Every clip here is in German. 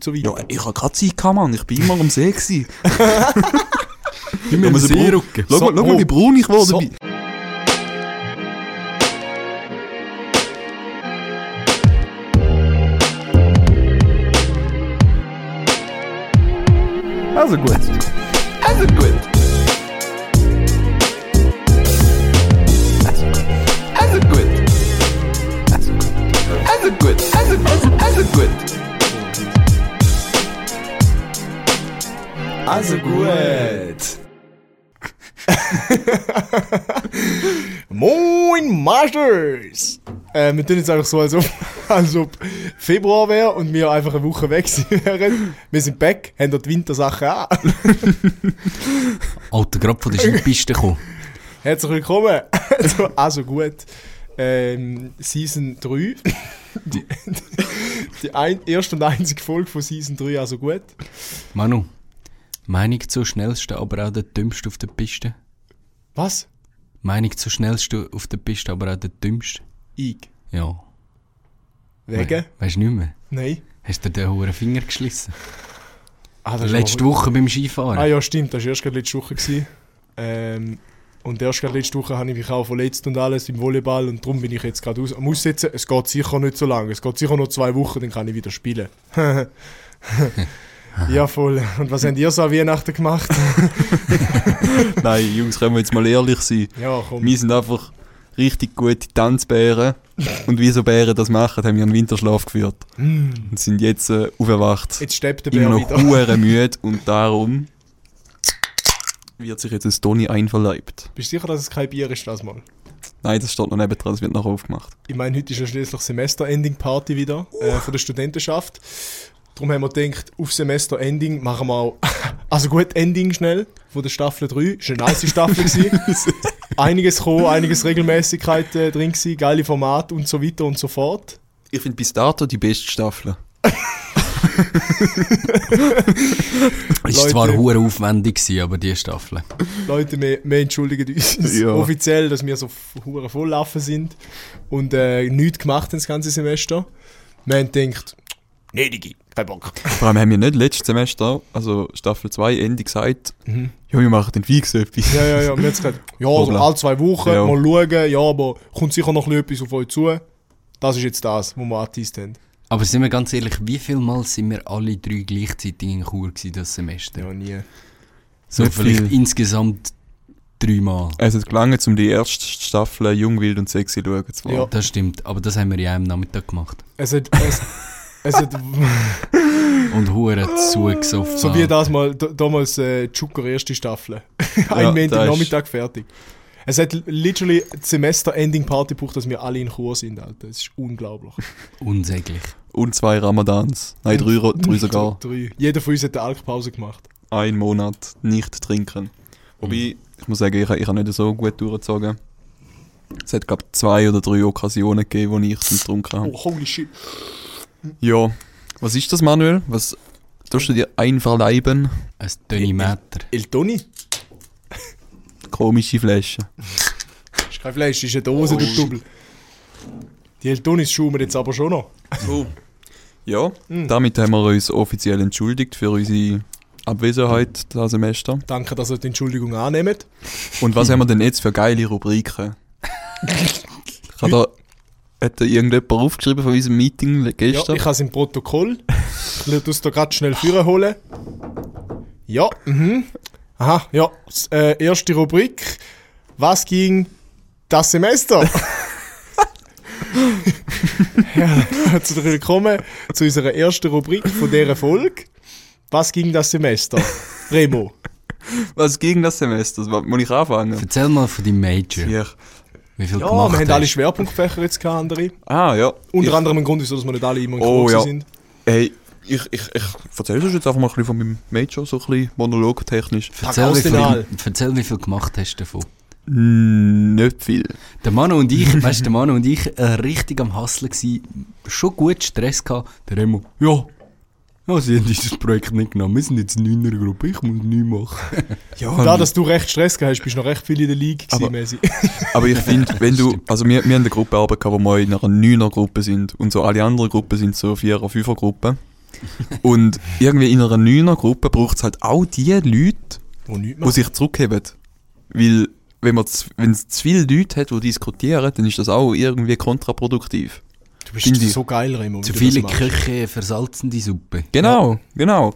und so weiter. Ja, ich habe gerade Zeit gehabt, Mann. Ich bin immer am See gewesen. Ja, einen so braun- Seerücken. Schau, So, mal, schau mal, oh. wie braun ich geworden So. bin. Also gut. Also gut. Also gut. Moin Masters! Äh, wir tun jetzt einfach so, als ob, als ob Februar wäre und wir einfach eine Woche weg wären. Wir sind back, haben dort die Wintersachen an. Alter, gerade von der Skipiste gekommen. Herzlich willkommen zu Also gut. Ähm, Season 3. Die, die ein, erste und einzige Folge von Season 3, also gut. Manu, Meinung zur schnellsten, aber auch der dümmste auf der Piste? Was? Meinung zur schnellsten auf der Piste, aber auch der dümmste? Ich. Ja. Wegen? We weißt du nicht mehr? Nein. Hast du dir den hohen Finger geschlissen? Ah, Letzte Woche beim Skifahren? Ah ja, stimmt, das war erst letzte Woche. Gewesen. Ähm, und erst letzte Woche habe ich mich auch verletzt und alles im Volleyball und darum bin ich jetzt gerade aus, am Aussetzen. Es geht sicher nicht so lange, es geht sicher noch zwei Wochen, dann kann ich wieder spielen. ja, voll. Und was habt ihr so an Weihnachten gemacht? Nein, Jungs, können wir jetzt mal ehrlich sein. ja, komm. Wir sind einfach richtig gute Tanzbären. Und wie so Bären das machen, haben wir einen Winterschlaf geführt. Und sind jetzt äh, aufgewacht. Jetzt steppt der Immer Bär noch wieder. müde und darum wird sich jetzt ein Toni einverleibt. Bist du sicher, dass es kein Bier ist das mal? Nein, das steht noch nebendran, das wird nachher aufgemacht. Ich meine, heute ist ja schließlich Semester-Ending-Party wieder äh, von der Studentenschaft. Darum haben wir gedacht, auf Semester-Ending machen wir auch, also gut, Ending schnell von der Staffel 3. Ist eine nice Staffel gewesen. Einiges gekommen, einiges Regelmäßigkeit äh, drin gewesen, geile Formate und so weiter und so fort. Ich finde bis dato die beste Staffel. Ist zwar hure aufwendig gewesen, aber die Staffel. Leute, wir, wir entschuldigen uns Ja. offiziell, dass wir so hure volllaufen sind und äh, nichts gemacht haben das ganze Semester. Wir haben gedacht, nee, Digi, kein Bock. Vor allem haben wir nicht letztes Semester, also Staffel 2, Ende gesagt, ja, wir machen den fix etwas. Ja, ja, ja. Und wir haben gesagt, ja, also alle zwei Wochen Ja. mal schauen, ja, aber kommt sicher noch ein bisschen etwas auf euch zu. Das ist jetzt das, was wir angeteased haben. Aber sind wir ganz ehrlich, wie viel Mal sind wir alle drei gleichzeitig in Chur gewesen, das Semester? Ja, nie. so nicht vielleicht viel. insgesamt dreimal. Es hat gelangt, um die erste Staffel Jung, Wild und Sexy schauen zu wollen. Ja. Das stimmt, aber das haben wir ja am Nachmittag gemacht. Es hat, es, es hat Und hure zugesoffen. so wie das mal, damals äh, Zucker erste Staffel. Ein Ja, Montag das Nachmittag fertig. Es hat literally Semester-Ending-Party gebraucht, dass wir alle in Chur sind, Alter. Es ist unglaublich. Unsäglich. Und zwei Ramadans. Nein, drei, drei sogar. Drei. Jeder von uns hat eine Alkpause gemacht. Ein Monat nicht trinken. Wobei, ich muss sagen, ich, ich habe nicht so gut durchgezogen. Es hat, glaube zwei oder drei Okkasionen gegeben, wo ich es nicht getrunken habe. Oh, holy shit. Ja. Was ist das, Manuel? Was tust du dir einverleiben? Ein Dönimeter. El Toni? Komische Flasche. ist kein Fleisch, ist eine Dose, du Double. Die El Tonis schauen wir jetzt aber schon noch. So. Ja, damit haben wir uns offiziell entschuldigt für unsere Abwesenheit dieses Semester. Danke, dass ihr die Entschuldigung annehmt. Und was haben wir denn jetzt für geile Rubriken? Hat da, hat da irgendjemand aufgeschrieben von unserem Meeting Ja, gestern? ich habe es im Protokoll. Ich werde es da gerade schnell führen holen. Ja, mhm. Aha, ja. S- Äh, erste Rubrik. Was ging das Semester? ja, herzlich willkommen zu unserer ersten Rubrik von dieser Folge. Was ging das Semester? Remo. Was gegen das Semester? Muss ich anfangen? Erzähl mal von deinem Major. Ja. Wie viel Ja, gemacht wir haben hast. alle Schwerpunktfächer jetzt gehabt, andere. Ah, ja. Unter ich, anderem ein Grund, wieso dass wir nicht alle immer in Oh, Kurs ja. sind. Hey, ich, ich, ich erzähl uns jetzt einfach mal ein bisschen von meinem Major, so ein bisschen monologtechnisch. Erzähl wie, viel, erzähl, wie viel gemacht hast du davon. Nicht viel. Der Manu und ich, weißt du, der Manu und ich äh, richtig am Hasseln gsi, schon gut Stress gehabt. Der Remo, ja, ja, sie haben dieses Projekt nicht genommen. Wir sind jetzt in einer Gruppe, ich muss nichts machen. Ja, da, dass du recht Stress gehabt hast, bist du noch recht viel in der Liga Aber-. Aber ich finde, wenn du, also wir, wir haben eine Gruppenarbeit gehabt, wo wir in einer 9er Gruppe sind und so alle anderen Gruppen sind so 4er, 5er Gruppen. Und irgendwie in einer Neuner-Gruppe braucht es halt auch die Leute, die sich zurückheben. Weil, wenn es zu viele Leute hat, die diskutieren, dann ist das auch irgendwie kontraproduktiv. Du bist finde so geil, Remo. Zu du viele das. Köche versalzen die Suppe. Genau, genau.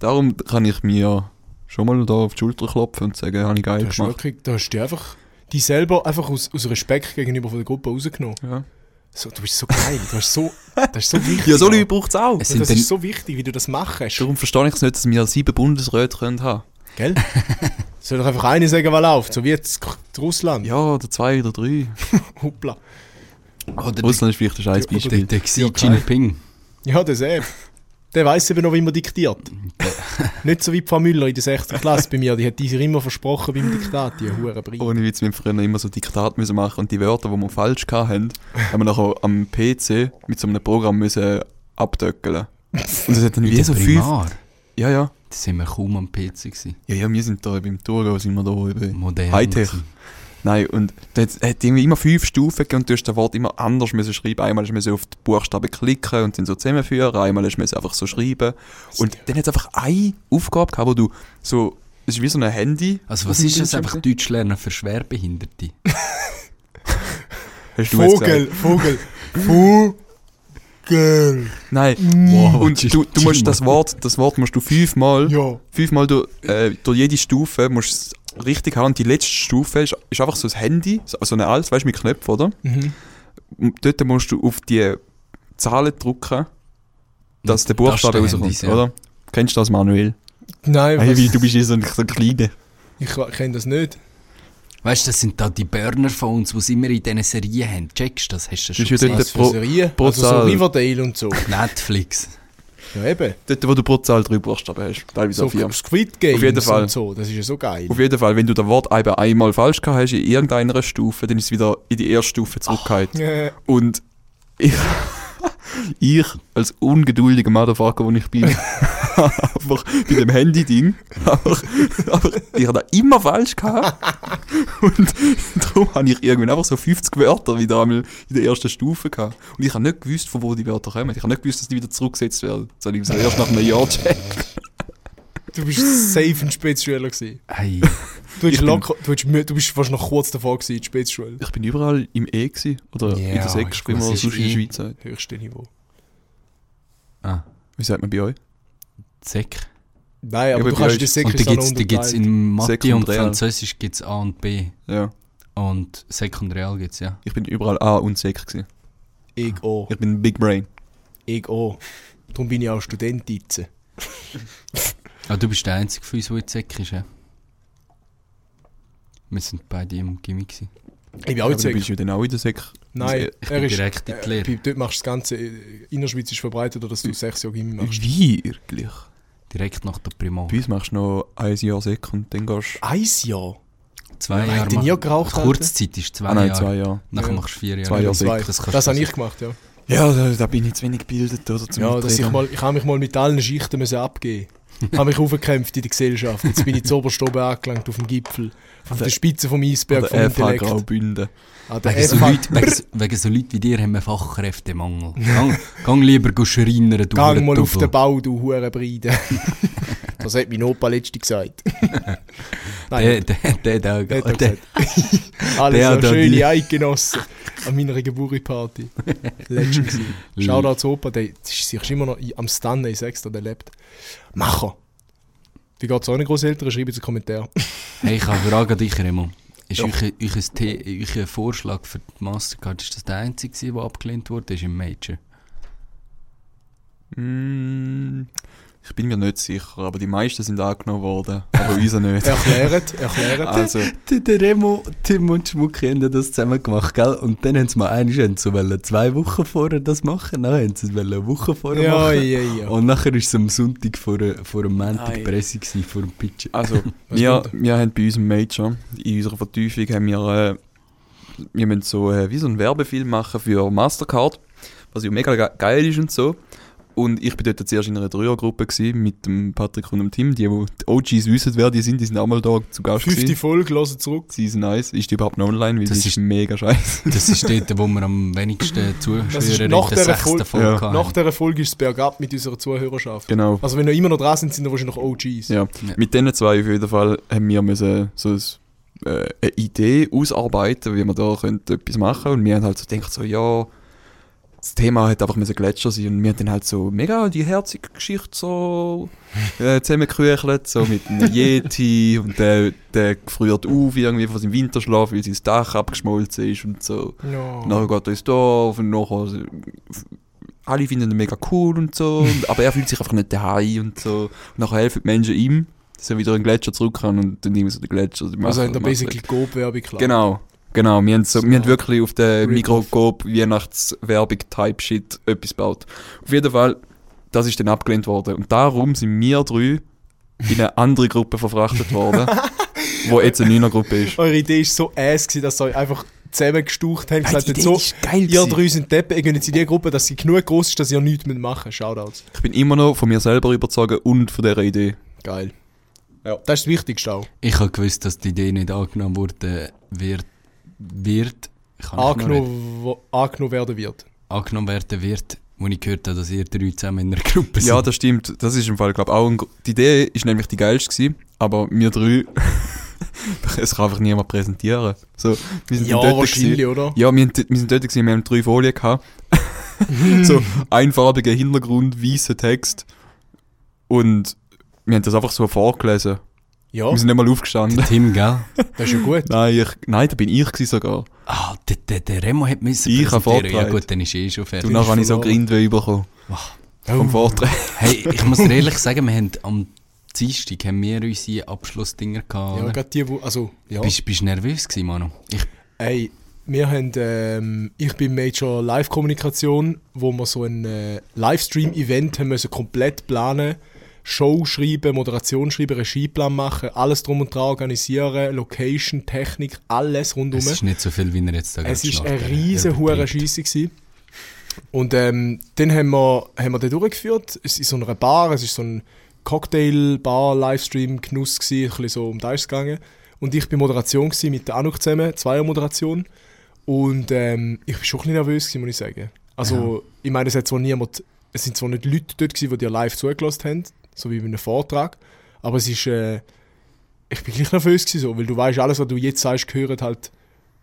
Darum kann ich mir schon mal da auf die Schulter klopfen und sagen, habe ich geil Du hast, gemacht. wirklich, du hast dich einfach die selber einfach aus, aus Respekt gegenüber von der Gruppe rausgenommen. Ja, So, du bist so geil. Du hast so, das ist so wichtig. ja so. Leute braucht es auch. Es Und sind das ist so wichtig, wie du das machst. Darum verstehe ich es nicht, dass wir sieben Bundesräte können haben Gell? Soll doch einfach eine sagen, was läuft. So wie jetzt Russland. Ja, oder zwei oder drei. Hoppla. Oder Russland ist vielleicht ein scheiß Beispiel. der Xi Ja, klar. Jinping. Ja, das eben. Der weiss eben noch, wie man diktiert. Nicht so wie die Frau Müller in der 6. Klasse bei mir. Die hat sich immer versprochen beim Diktat, die hure Brei. Ohne Witz, wir früher immer so Diktat müssen machen und die Wörter, die wir falsch hatten, haben wir nachher am PC mit so einem Programm müssen abdöckeln. Und das hat dann wie der so fünf... Primar. Ja, ja. Da sind wir kaum am PC gewesen. Ja, ja, wir sind da beim Thurgau, sind wir da eben. Modern. Hightech. gewesen. Nein, und da hat irgendwie immer fünf Stufen gegeben und du hast das Wort immer anders müssen schreiben. Einmal musst du auf die Buchstaben klicken und dann so zusammenführen, einmal musst du einfach so schreiben. Und dann hat es einfach eine Aufgabe gehabt, wo du so, es ist wie so ein Handy. Also was ist das einfach. Deutsch lernen für Schwerbehinderte? Hast du jetzt Vogel. Vogel. Vogel. Nein. Wow, Und du, du musst das Wort, das Wort musst du fünfmal, Ja. fünfmal durch, äh, durch jede Stufe musst du es richtig haben. Und die letzte Stufe ist, ist einfach so ein Handy, so so eine Alt, weißt du, mit Knöpfen, oder? Mhm. Und dort musst du auf die Zahlen drücken, dass der Buchstabe rauskommt, Tastenhandys, ja. oder? Kennst du das, Manuel? Nein, Hey, wie, du bist hier so ein, so ein Kleiner. ich kenne das nicht. Weißt du, das sind da die Burner-Phones, die sie immer in diesen Serien haben. Checkst du das? Hast du das Das schon ist ja gesehen? Pro- pro Also so. Riverdale und so. Netflix. Ja, eben. Dort, wo du Zahl drei Buchstaben hast, teilweise So auch vier. Squid Games Auf jeden Fall. und so. Das ist ja so geil. Auf jeden Fall, wenn du das Wort eben einmal falsch gehabt hast in irgendeiner Stufe, dann ist es wieder in die erste Stufe zurückgehalten. Äh, Und ich, ich als ungeduldiger Motherfucker, wo ich bin, einfach bei dem Handy-Ding, einfach, einfach, ich habe das immer falsch gehabt. Und darum habe ich irgendwann einfach so 50 Wörter wieder einmal in der ersten Stufe gehabt. Und ich habe nicht gewusst, von wo die Wörter kommen. Ich habe nicht gewusst, dass die wieder zurückgesetzt werden. Das habe ich so erst nach einem Jahr checkt. du bist safe ein Spätschüler gewesen. Hey. Du, bin- locker, du, mü- du bist fast noch kurz davor gewesen in der Spätschule. Ich bin überall im E gewesen, oder in Ja, der Sechs, ich wie man sonst in der E. Schweiz sagt. Höchste Niveau. Ah, Wie sagt man bei euch? Sek. Nein, aber aber du kannst die Und Sekre die gibt's, die gibt's in Mathe und Sekundär. Französisch gibt's A und B. Ja, Und Sekundreal gibt's, ja. ich bin überall A und Sek gewesen. Ich auch. Ich bin ein Big Brain. Ich auch. Darum bin ich auch Student jetzt. Ah, du bist der Einzige von uns, der in Sek ist, ja? Wir sind beide im Gimmick. Ich bin auch Aber jetzt du bist ja dann auch in der Sek. Nein, Ich er bin ist. direkt in die Lehre. Äh, dort machst du das Ganze. äh, Innerschweiz ist verbreitet, dass du sechs Jahre Gimmi machst. Wirklich? Direkt nach der Primar. Bei uns machst du noch ein Jahr Sek und dann gehst Ein Jahr? Zwei Ja, Jahre. nie mach- geraucht? Kurzzeit ist zwei Ah nein, Jahre. zwei Jahre. Nachher Ja. machst du vier Jahre. Zwei Jahre Zwei. Das, Das du habe ich gemacht, ja. Ja, da, da bin ich zu wenig gebildet, oder? Zum Ja, dass ich, mal, ich habe mich mal mit allen Schichten müssen abgeben. Ich habe mich aufgekämpft in der Gesellschaft. Jetzt bin ich zu oberst oben angelangt auf dem Gipfel. Auf der Spitze vom Eisberg vom der Intellekt. Graubünden. Der Wegen so, Leute, wegen, so- wegen so Leuten wie dir haben wir Fachkräftemangel. Gang, gang lieber schreinern, du Gang mal auf den Bau, du Hurenbreide. das hat mein Opa letztens gesagt. Der, Nein, der, der, der, der, er der, der da schöne Eidgenossen an meiner Geburtstagsparty. Letztens gewesen. Shoutout zu Opa, der ist sicher immer noch am Stunnen, sag's dir, der lebt. Macher. Wie geht's euren Großeltern? Schreibt in den Kommentar. Hey, ich habe eine Frage an dich, Remo. Ist Ja. euch, euch, ein The- euch ein Vorschlag für die Mastercard, ist das der einzige, der abgelehnt wurde, ist im Major? Mm, ich bin mir nicht sicher, aber die meisten sind angenommen worden. Aber unser nicht. Erklärt, erklärt. Also, Der, der Remo, Tim und Schmucki haben das zusammen gemacht, gell? Und dann haben sie mal eigentlich haben sie wollen zwei Wochen vorher das machen, dann haben sie es eine Woche vorher ja, machen. ja, ja. Und nachher war es am Sonntag vor, vor dem Montag. Presse, gewesen, vor dem Pitch. also wir, wir haben bei uns im Major, in unserer Vertiefung, haben wir, äh, wir müssen so, äh, wie so einen Werbefilm machen für Mastercard, was ja mega ge geil ist und so. Und ich bin dort zuerst in einer Dreiergruppe mit dem Patrick und dem Tim. Die, die die OGs wissen, wer die sind, die sind auch mal da zu Gast Fünfte gewesen. Folge, hören zurück. Season 1. Ist die überhaupt noch online? Weil Das ist ist- mega scheiße. Das ist dort, wo wir am wenigsten Zuhörer Das ist nach der dieser sechsten Folge- Ja. Nach dieser Folge ist es bergab mit unserer Zuhörerschaft. Genau. Also wenn wir immer noch dran sind, sind wir wahrscheinlich noch OGs. Ja. Ja. Mit diesen zwei auf jeden Fall haben wir müssen so ein, äh, eine Idee ausarbeiten, wie wir da könnte etwas machen Und wir haben halt so gedacht, so, ja, das Thema hat einfach müssen Gletscher sein. Und wir haben dann halt so mega die herzige Geschichte so äh, zusammengeküchelt, so mit einem Yeti und der, der friert auf irgendwie von seinem Winterschlaf, weil sein Dach abgeschmolzen ist und so. Und nachher geht er ins Dorf und nachher alle finden ihn mega cool und so, und, aber er fühlt sich einfach nicht daheim und so. Und nachher helfen die Menschen ihm, dass er wieder in den Gletscher zurück kann und dann nehmen so den Gletscher. Also da machen- basically Coop-Werbung klar. Genau, genau. Wir haben, so, wir haben wirklich auf der. Mikrokop Weihnachtswerbung-Type-Shit etwas gebaut. Auf jeden Fall, das ist dann abgelehnt worden. Und darum sind wir drei in eine andere Gruppe verfrachtet worden, wo jetzt eine Neuner-Gruppe ist. Eure Idee ist so ass gewesen, dass ihr euch einfach zusammengestaucht habt. Gesagt, Idee so, ist geil ihr drei sind Deppen, ihr geht jetzt in die Gruppe, dass sie genug groß ist, dass ihr nichts mehr machen müsst. Shoutouts. Ich bin immer noch von mir selber überzeugt und von dieser Idee. Geil. Ja. Das ist das Wichtigste auch. Ich habe gewusst, dass die Idee nicht angenommen wurde, wird, wird ich. Angenommen, werden wird. angenommen werden wird, wo ich gehört habe, dass ihr drei zusammen in einer Gruppe seid. Ja, das stimmt. Das ist im Fall, glaube auch ein, Die Idee ist nämlich die geilste gewesen, aber wir drei, es kann einfach niemand präsentieren. So, wir sind Ja, dort wahrscheinlich, gewesen. oder? Ja, wir, sind- wir sind dort gewesen, wir haben drei Folien gehabt. so, einfarbiger Hintergrund, weißer Text. Und wir haben das einfach so vorgelesen. Ja, Wir sind nicht mal aufgestanden. Tim, gell? das ist ja gut. Nein, ich, nein, da bin ich sogar. Ah, der, der, der Remo hat müssen Ich habe präsentieren. Ja gut, dann ist eh schon Du, fertig. nachher habe ich so. Grindweh bekommen. Vom Vortrag. Hey, ich muss dir ehrlich sagen, wir haben am Dienstag haben wir unsere Abschlussdinger gehabt. Ja, gerade die, wo, also, ja. Bist, bist du nervös gewesen, Manu? Ich, Ey, wir haben, ähm, ich bin Major Live-Kommunikation, wo wir so ein äh, Livestream-Event haben müssen komplett planen, Show schreiben, Moderation schreiben, Regieplan machen, alles drum und dran organisieren, Location, Technik, alles rundum. es ist nicht so viel, wie er jetzt da Es ist eine Er- riesen hure. Scheisse gewesen. Und ähm, dann haben wir, haben wir den durchgeführt. Es ist so einer Bar, es ist so ein Cocktail-Bar-Livestream-Genuss gewesen, ein bisschen so um das gegangen. Und ich bin Moderation gewesen, mit der Anuk zusammen, Zweier-Moderation. Und ähm, ich war schon ein bisschen nervös, gewesen, muss ich sagen. Also, ich meine, es hat zwar niemand, es sind zwar nicht Leute dort gewesen, die dir live zugelassen haben, so wie bei einem Vortrag, aber es ist, äh, ich bin gleich nervös gewesen, so, weil du weißt, alles, was du jetzt sagst, gehört halt,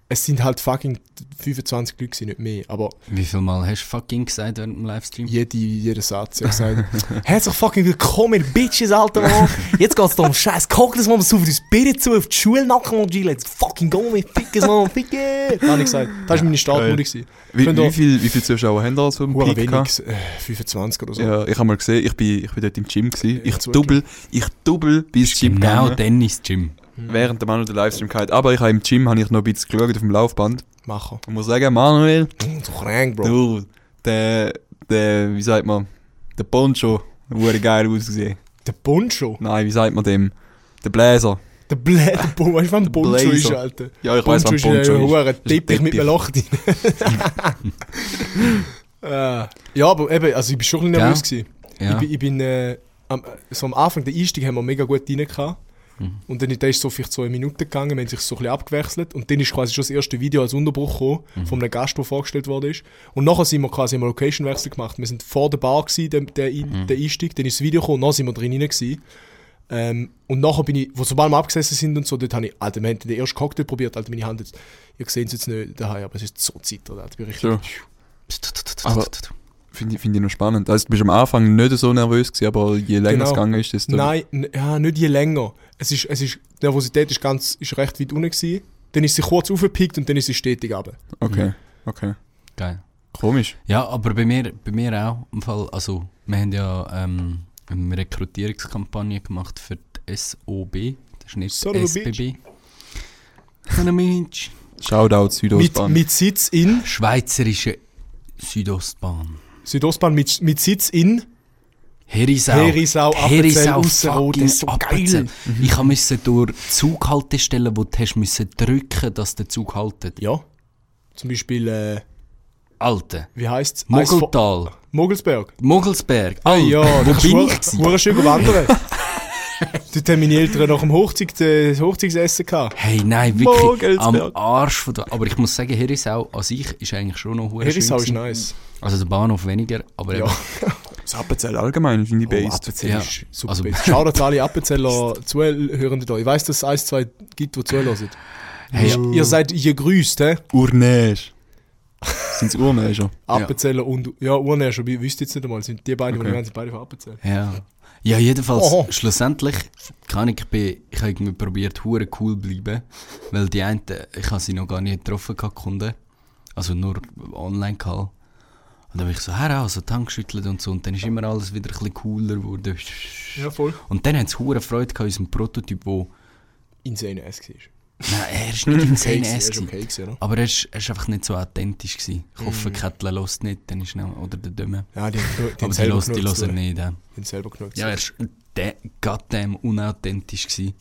es sind halt fucking 25 Leute gewesen, nicht mehr, aber Wie viel Mal hast du fucking gesagt während dem Livestream? jede, jeder Satz, ich gesagt, herzlich fucking willkommen, ihr Bitches, Alter, Mann. Jetzt geht's da um scheiß Cocktails, man, wir saufen uns Bier zu, auf die Schule nacken, und G, let's fucking go, mit Fickes, man, Ficke. Da habe ich gesagt, das war meine Startmude. gewesen. Wie, Könnt ihr- wie, viel, wie viele Zuschauer haben da so im Hure Peak gehabt? wenig, äh, 25 oder so. Ja, ich habe mal gesehen, ich bin, ich bin dort im Gym gewesen. Ich zugegeben. double, ich double bis Gym Genau, gegangen, Dennis Gym. Während der Manu den Livestream gehabt. Aber ich habe im Gym habe ich noch ein bisschen geschaut auf dem Laufband. Machen. Und muss sagen, Manuel, Mm, Du krank, Bro. du, der, der, wie sagt man, der Poncho, wurde geil ausgesehen. Der Poncho. Nein, wie sagt man dem? Der Bläser. Der Blä, der Poncho, weißt du, was ein Poncho Blazer. ist, Alter? Ja, ich weiß, was ein Poncho ist ein Poncho ist. Ist Teppich mit einem. Loch drin. ja, aber eben, also ich bin schon ein bisschen nervös gewesen. Ja. Ich bin, ich bin äh, am, so am Anfang, der Einstieg haben wir mega gut rein gehabt. Mhm. Und dann ist so vielleicht so eine Minute gegangen, haben sich so ein bisschen abgewechselt. Und dann ist quasi schon das erste Video als Unterbruch gekommen, Mhm. von einem Gast, der vorgestellt worden ist. Und nachher sind wir quasi einen Location-Wechsel gemacht. Wir sind vor der Bar gewesen, der, der, Mhm. der Einstieg, dann ist das Video gekommen, und dann sind wir drin gewesen. Ähm, und nachher bin ich, wo sobald wir abgesessen sind und so, dort habe ich, Alter, wir haben den ersten Cocktail probiert, Alter, meine Hand jetzt, ihr seht es jetzt nicht daheim, aber es ist so zittert, Alter, bin richtig, So. Aber- Finde ich, finde ich noch spannend. Also, du bist am Anfang nicht so nervös gewesen, aber je länger Genau. es gegangen ist, desto... Nein, ja, nicht je länger. Es ist, es ist, die Nervosität ist, ganz, ist recht weit unten gewesen. Dann ist sie kurz aufgepickt und dann ist sie stetig runter. Okay, okay. Geil. Komisch. Ja, aber bei mir, bei mir auch im Fall, also wir haben ja ähm, eine Rekrutierungskampagne gemacht für die SOB, das ist nicht Son SBB. Son of a bitch. Shoutout Mit, Südostbahn. mit Sitz in, Schweizerische Südostbahn. Südostbahn, mit, mit Sitz in, Herisau. Herisau, Herisau, Ausserrhoden, das ist so Appenzell. geil. Ich musste durch Zughaltestellen, wo du hast müssen drücken, dass der Zug haltet. ja. Zum Beispiel, äh, Alter. wie heisst es? Mogeltal. Mogelsberg. Mogelsberg. Ah, ja, wo bin du ich hure schön wandern. Dort haben meine Eltern nach dem Hochzeit, äh, Hochzeitsessen gehabt. Hey, nein, wirklich am Arsch von der... Aber ich muss sagen, Herisau an sich ist eigentlich schon noch hure Herisau ist schön nice. Also der Bahnhof weniger, aber Ja, Das Appenzell allgemein finde ich oh, based. Appenzell Ja. ist super. Also- Schaut jetzt alle Appenzeller Zuhörenden da. Ich weiss, dass es eins, zwei gibt, die zuhören. Hey, Ihr- Ihr seid ihr grüßt, hä? Urnäsch. Sind es Urnäscher? Appenzeller und... Ja, Urnescher, ich wüsste jetzt nicht einmal. Sind die beiden, die Okay. wir haben, sind beide von Appenzell. Ja. Ja, jedenfalls, Oh. schlussendlich, kann ich, bin, ich habe irgendwie probiert, hure cool bleiben, weil die einen, ich habe sie noch gar nicht getroffen, gehabt, Kunden, also nur online gehabt. Und dann habe ich so her, so Tank geschüttelt und so, und dann ist immer alles wieder ein bisschen cooler geworden. Ja, voll. Und dann haben sie hure Freude gehabt, unserem Prototyp, wo, Insane Ass war. Nein, er ist nicht Okay, ass er ist gewesen. okay gewesen, oder? Aber er ist, er ist einfach nicht so authentisch gewesen. Ich hoffe, Mhm. Kettle lässt nicht, dann ist noch, oder der Dumme. Ja, die, die, Aber die lässt, die hören tun. nicht. Ja, Die haben selber genug ja er ist de- goddamn unauthentisch gewesen.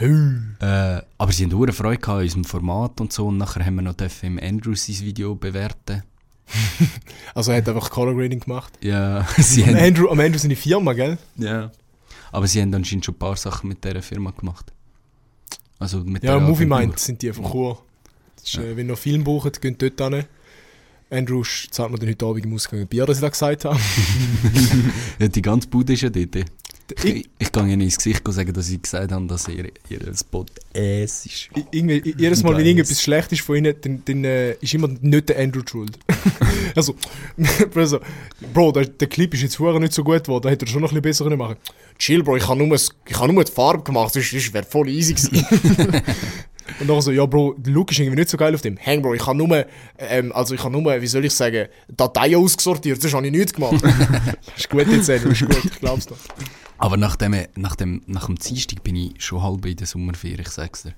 Äh, aber sie haben hure Freude gehabt an unserem Format und so. Und nachher haben wir noch im Andrew sein Video bewerten. Also er hat einfach Color Grading gemacht. Ja, sie Am haben, Andrew, am Andrew seine Firma, gell? ja. Aber sie haben anscheinend schon ein paar Sachen mit dieser Firma gemacht. Also mit Ja, Movie. Mind sind die von Chur. Ist, äh, wenn ihr noch Film braucht, geht dort hin. Andrew zahlt mir dann heute Abend im Ausgang ein Bier, das ich da gesagt habe. Ja, die ganze Bude ist ja dort. Ich, Ich- kann ihnen ins Gesicht sagen, dass sie gesagt haben, dass ihr, ihr Spot Ass ist. Irgendwie, jedes Mal, wenn irgendetwas schlecht ist von ihnen, dann, dann äh, ist immer nicht der Andrew schuld. also, also, Bro, der, der Clip ist jetzt vorher nicht so gut geworden, da hätte er schon noch ein bisschen besser können machen Chill, Bro, ich habe nur, ich habe nur die Farbe gemacht, das, das wäre voll easy gewesen. Und dann so, ja, Bro, der Look ist irgendwie nicht so geil auf dem. Hang, Bro, ich habe nur, ähm, also ich habe nur, wie soll ich sagen, Dateien ausgesortiert, sonst habe ich nichts gemacht. ist gut jetzt, Andrew, ist gut, ich glaub's dir. Aber nach dem, nach dem, nach dem Dienstag bin ich schon halb in der Sommerferie, ich sag's dir.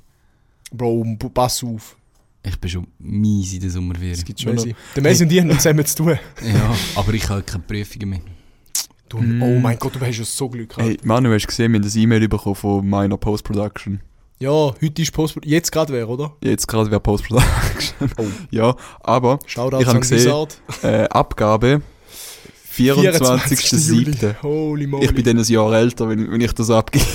Bro, pass auf. Ich bin schon mies in der Sommerferie. Es gibt Schon Messi. Der Messi und ich haben zusammen zu tun. Ja, aber ich habe keine Prüfungen mehr. Du, Mm. Oh mein Gott, du hast ja so Glück gehabt. Hey, Manu, hast du gesehen, wir haben ein E-Mail bekommen von meiner Post-Production. Ja, heute ist Post... Jetzt gerade wäre, oder? Jetzt gerade wäre Post-Production. Oh. Ja, aber Shoutout Ich hab an gesehen, äh, Abgabe 24.07. Holy moly. Ich bin dann ein Jahr älter, wenn, wenn ich das abgebe.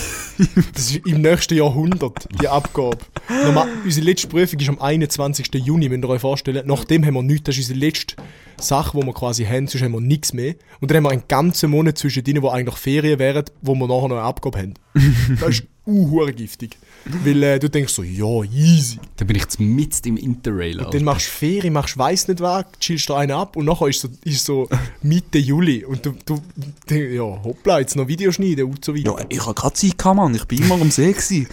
das ist im nächsten Jahrhundert, die Abgabe. Normal, unsere letzte Prüfung ist am 21. Juni, müsst ihr euch vorstellen. Nachdem haben wir nichts. Das ist unsere letzte Sache, die wir quasi haben, sonst haben wir nichts mehr. Und dann haben wir einen ganzen Monat zwischen denen, wo eigentlich Ferien wären, wo wir nachher noch eine Abgabe haben. das ist uh, giftig. Weil äh, du denkst so, ja, easy. Da bin ich jetzt mit im Interrail. Und dann machst du Ferien, machst weiss nicht was, chillst da einen ab und nachher ist so, ist so Mitte Juli und du, du, du ja, hoppla, jetzt noch Video schneiden und so weiter. Ja, ich habe gerade Zeit gehabt, Mann. Ich bin immer am See gewesen.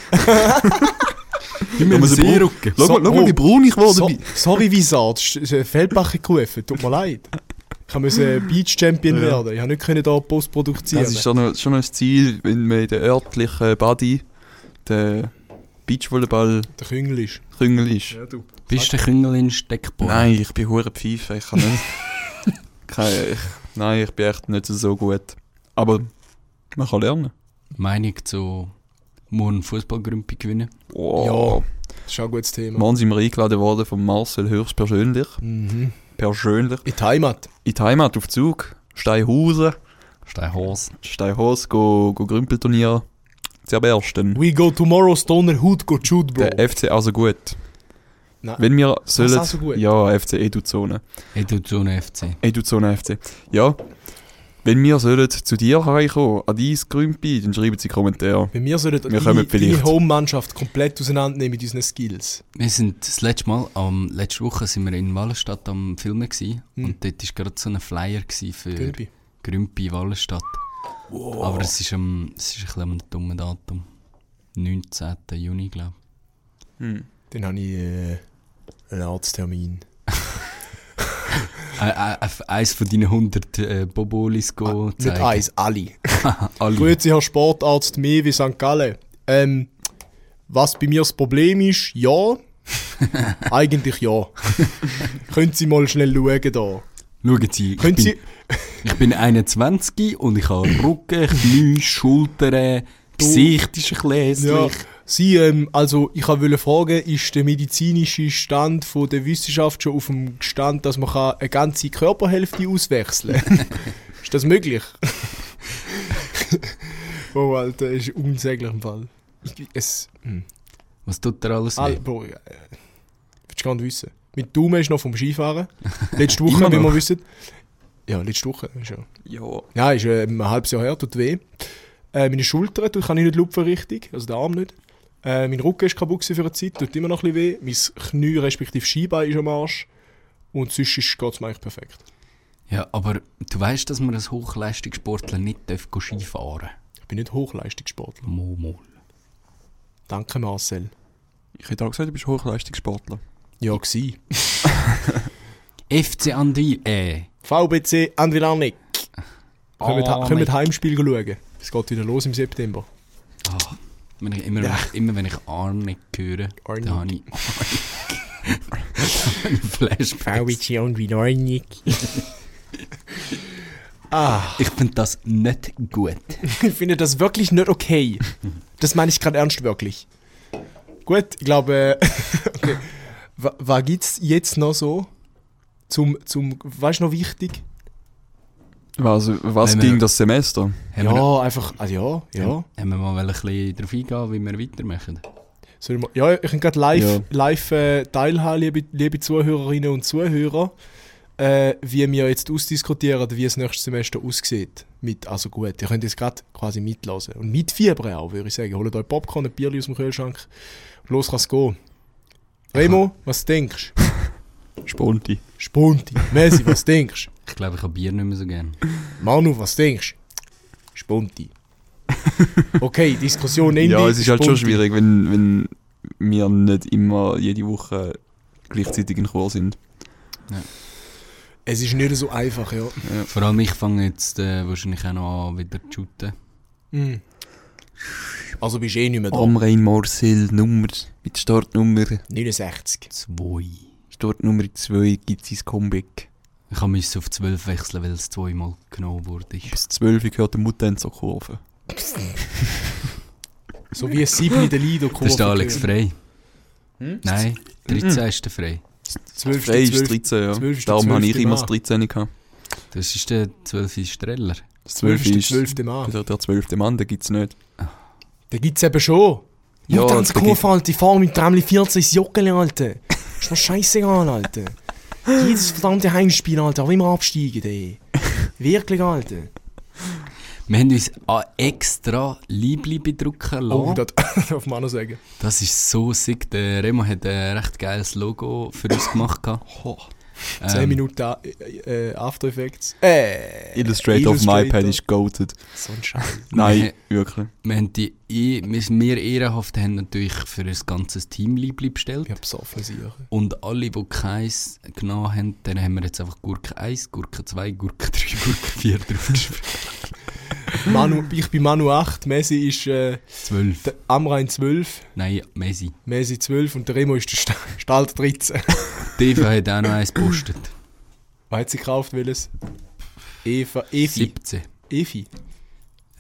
Immer im so braun- Seerücken. Schau, mal, schau mal, wie braun ich geworden so, bin. Sorry, ein Feldbacher gerufen, tut mir leid. Ich musste Beach Champion Ja. werden, ich konnte nicht können da Post produzieren. Das ist schon noch, schon ein Ziel, wenn man in der örtlichen Body der Beachvolleyball der Küngel ist. Küngel ist. Ja, du. Bist du der Küngel in Steckbohr? Nein, ich bin hure Pfeife. Ich kann nicht. Kein, ich, nein, ich bin echt nicht so gut. Aber man kann lernen. Meinung zu morgen Fußballgrümpi gewinnen? Wow. Das ist auch ein gutes Thema. Morgen sind wir eingeladen worden von Marcel Höchst persönlich. Mhm. Persönlich. In die Heimat. In die Heimat auf Zug. Steinhausen. Steinhors. Steinhaus, go, go Grümpelturnier. Zu bersten. We go tomorrow, Stoner Hood, go shoot, bro. Der FC also gut. Nein. Wenn wir sollen. also gut? Ja, FC Eduzone. Eduzone FC. Eduzone FC. Ja. Wenn wir sollen zu dir reinkommen, an dein Grümpi, dann schreiben sie Kommentare. Sollten Wir deine, kommen deine vielleicht. Home-Mannschaft komplett auseinandernehmen mit unseren Skills. Wir sind das letzte Mal, am letzte Woche sind wir in Wallenstadt am Filmen gewesen, Hm. und dort war gerade so ein Flyer für Gülpi. Grümpi Wallenstadt. Aber es ist, am, es ist ein bisschen am dummen Datum. 19. Juni, glaube Hm. Dann habe ich äh, einen Arzttermin. ich. Eins von deinen 100 äh, Bobolis go Ah, nicht eins, alle. Alle. Grüezi, Herr Sportarzt, mehr wie St. Gallen. Ähm, was bei mir das Problem ist, ja. Eigentlich ja. Können Sie mal schnell schauen da. Schauen Sie, ich bin, Sie... ich bin 21 und ich habe Rücken, Knie, Schultern, Gesicht ist ein bisschen hässlich. Ja, Sie, ähm, also ich wollte fragen, ist der medizinische Stand von der Wissenschaft schon auf dem Stand, dass man kann eine ganze Körperhälfte auswechseln kann? ist das möglich? oh, Alter, ist unsäglich im Fall. Ich, es, hm. Was tut er alles All, weh? Bro, äh, willst du gar nicht wissen. Mit Daumen ist noch vom Skifahren. Letzte Woche, wie wir wissen. Ja, letzte Woche. Ist ja. Ja. Ja, ist äh, ein halbes Jahr her, tut weh. Äh, meine Schulter tut, kann ich nicht lupfen richtig, also der Arm nicht. Äh, mein Rücken ist kaputt gewesen für eine Zeit, tut immer noch ein bisschen weh. Mein Knie respektive Skibein ist am Arsch. Und sonst geht es mir eigentlich perfekt. Ja, aber du weißt, dass man als Hochleistungssportler nicht darf go Skifahren darf. Ich bin nicht Hochleistungssportler. Momo. Danke Marcel. Ich hätte auch gesagt, du bist Hochleistungssportler. Ja, gsi. FC Andi, äh. VBC Andrilanik. Ah, können wir mein- das Heimspiel schauen? Es geht wieder los im September. Ah, wenn ich, immer, Ja. wenn ich, immer wenn ich Arnik höre, Arnik. dann habe ich Flashbacks. Andrilanik. ah, Ich finde das nicht gut. ich finde das wirklich nicht okay. Das meine ich gerade ernst wirklich. Gut, ich glaube, okay. Wa- was gibt es jetzt noch so? Zum, zum, was ist noch wichtig? Was, was Wenn wir- ging das Semester? Ja, wir, einfach, also ja, ja. haben wir mal ein bisschen darauf eingehen, wie wir weitermachen? Sollen wir, ja, ich kann gerade live, Ja. live äh, teilhaben, liebe, liebe Zuhörerinnen und Zuhörer, äh, wie wir jetzt ausdiskutieren, wie das nächste Semester aussieht. Mit, also gut, ihr könnt jetzt gerade quasi mitlassen. Und mitfiebern auch, würde ich sagen. Holt euch Popcorn, ein Bierli aus dem Kühlschrank. Los kann es gehen. Remo, was denkst du? Sponti. Spunti. Messi, was denkst du? Ich glaube, ich habe Bier nicht mehr so gerne. Manu, was denkst du? Spunti. Okay, Diskussion Ende. Ja, es ist halt schon schwierig, wenn, wenn wir nicht immer jede Woche gleichzeitig in Chor sind. Es ist nicht so einfach, ja. Vor allem ich fange jetzt äh, wahrscheinlich auch noch an, wieder zu shooten. Mhm. Also bist du eh nicht mehr da. Amrein Marcel Nummer mit Startnummer 69. Zwei. Startnummer 2 gibt sein Comeback. Ich musste auf 12 wechseln, weil es zweimal genommen wurde. Bis 12 gehört der Mutter zur Kurve. So wie ein Sieben in der lido Das ist der Alex frei. Nein, 13 ist der frei. 12. Frei ist 12. 13, ja. 12 ist der Darum habe ich 12. immer das Mal. 13 gehabt. Das ist der 12. Streller. Das 12 12 ist der ist 12. Mann. der, der 12. Mann, den gibt es nicht. Den gibt's eben schon. Ja, Ja, Mutanz da Kurve, Alter. Ich fahr mit Tramli 14 ins Joggeli, Alter. Ist mir scheißegal, Alter. Jedes verdammte Heimspiel, Alter. Auch immer absteigen, ey. Wirklich, Alter. Wir haben uns an extra Liebli bedrucken Oh, lassen. das darf man auch noch sagen. Das ist so sick. Der Remo hat ein recht geiles Logo für uns gemacht. Gehabt. 10 Ähm, Minuten äh, äh, After Effects. Äh. Illustrator auf dem Illustrator. iPad ist goated. So ein Scheiß. Nein, wirklich. Wir haben die, I- wir, wir ehrenhaft haben natürlich für ein ganzes Team Liebli bestellt. Ich hab besoffen sie. Und alle, die keins genommen haben, dann haben wir jetzt einfach Gurke 1, Gurke 2, Gurke 3, Gurke 4 draufgeschrieben. Manu, ich bin Manu 8, Messi ist äh, 12. der Amrain 12, Nein, Messi. Messi 12 und der Remo ist der Sta- Stalt 13. Die Eva hat auch noch eins gepostet. Was hat sie gekauft, welches? Eva, Evi. 17. Evi.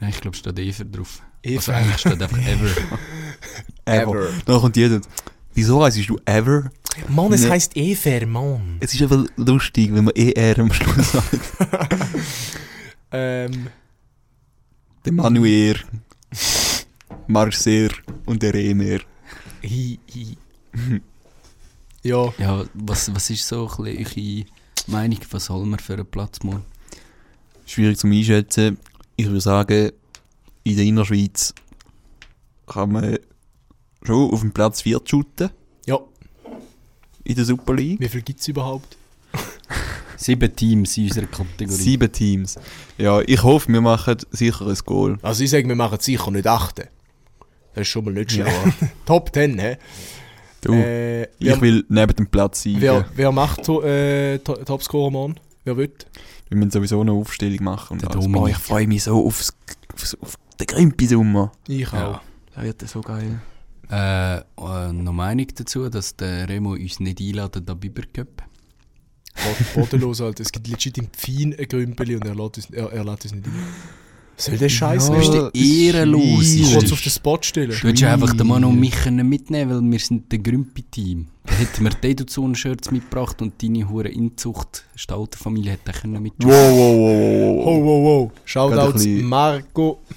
Nein, ich glaube, steht Eva drauf. Eva. Also eigentlich steht einfach Ever. Ever. Dann kommt jeder. Wieso heißt du Ever? Mann, es Ne. heisst Ever, Mann. Es ist einfach lustig, wenn man ER am Schluss sagt. Ähm, Der Manuel, Marcer und der Remer. hi, hi. ja, Ja, was, was ist so ein bisschen eure Meinung? Was soll man für einen Platz machen? Schwierig zum Einschätzen. Ich würde sagen, in der Innerschweiz kann man schon auf dem Platz 4 shooten ja. in der Super League. Wie viel gibt es überhaupt? Sieben Teams in unserer Kategorie. Sieben Teams. Ja, ich hoffe, wir machen sicher ein Goal. Also ich sage, wir machen sicher nicht 8. Das ist schon mal nicht schlecht. Top 10, hä? Du, Äh, ich wer, will neben dem Platz sein. wer, wer macht to, äh, to, Topscorer, Mann? Wer will? Wir müssen sowieso eine Aufstellung machen. Und Der oh, ich freue mich so aufs, aufs, auf den Grimpi-Sommer. Ich auch. Ja. Das wird so geil. Äh, äh, noch Meinung dazu, dass der Remo uns nicht einladet an Bibercup. Bod- Bodenlos, Alter. Es gibt legit im Pfein ein Grümpeli und er lässt uns, er, er lässt uns nicht rein. Soll der Scheiß Ja. Du bist der ehrenlos. Ich ist kurz das. auf den Spot stellen. Du ja einfach den Mann und mich mitnehmen weil wir sind der Grümpi-Team. Da hätten wir die Education-Shirts mitgebracht und deine hure Inzucht Stalterfamilie hätte können Wow, mitnehmen wow, wow, wow. Ho, ho, ho. Gerade Shoutouts ein Marco.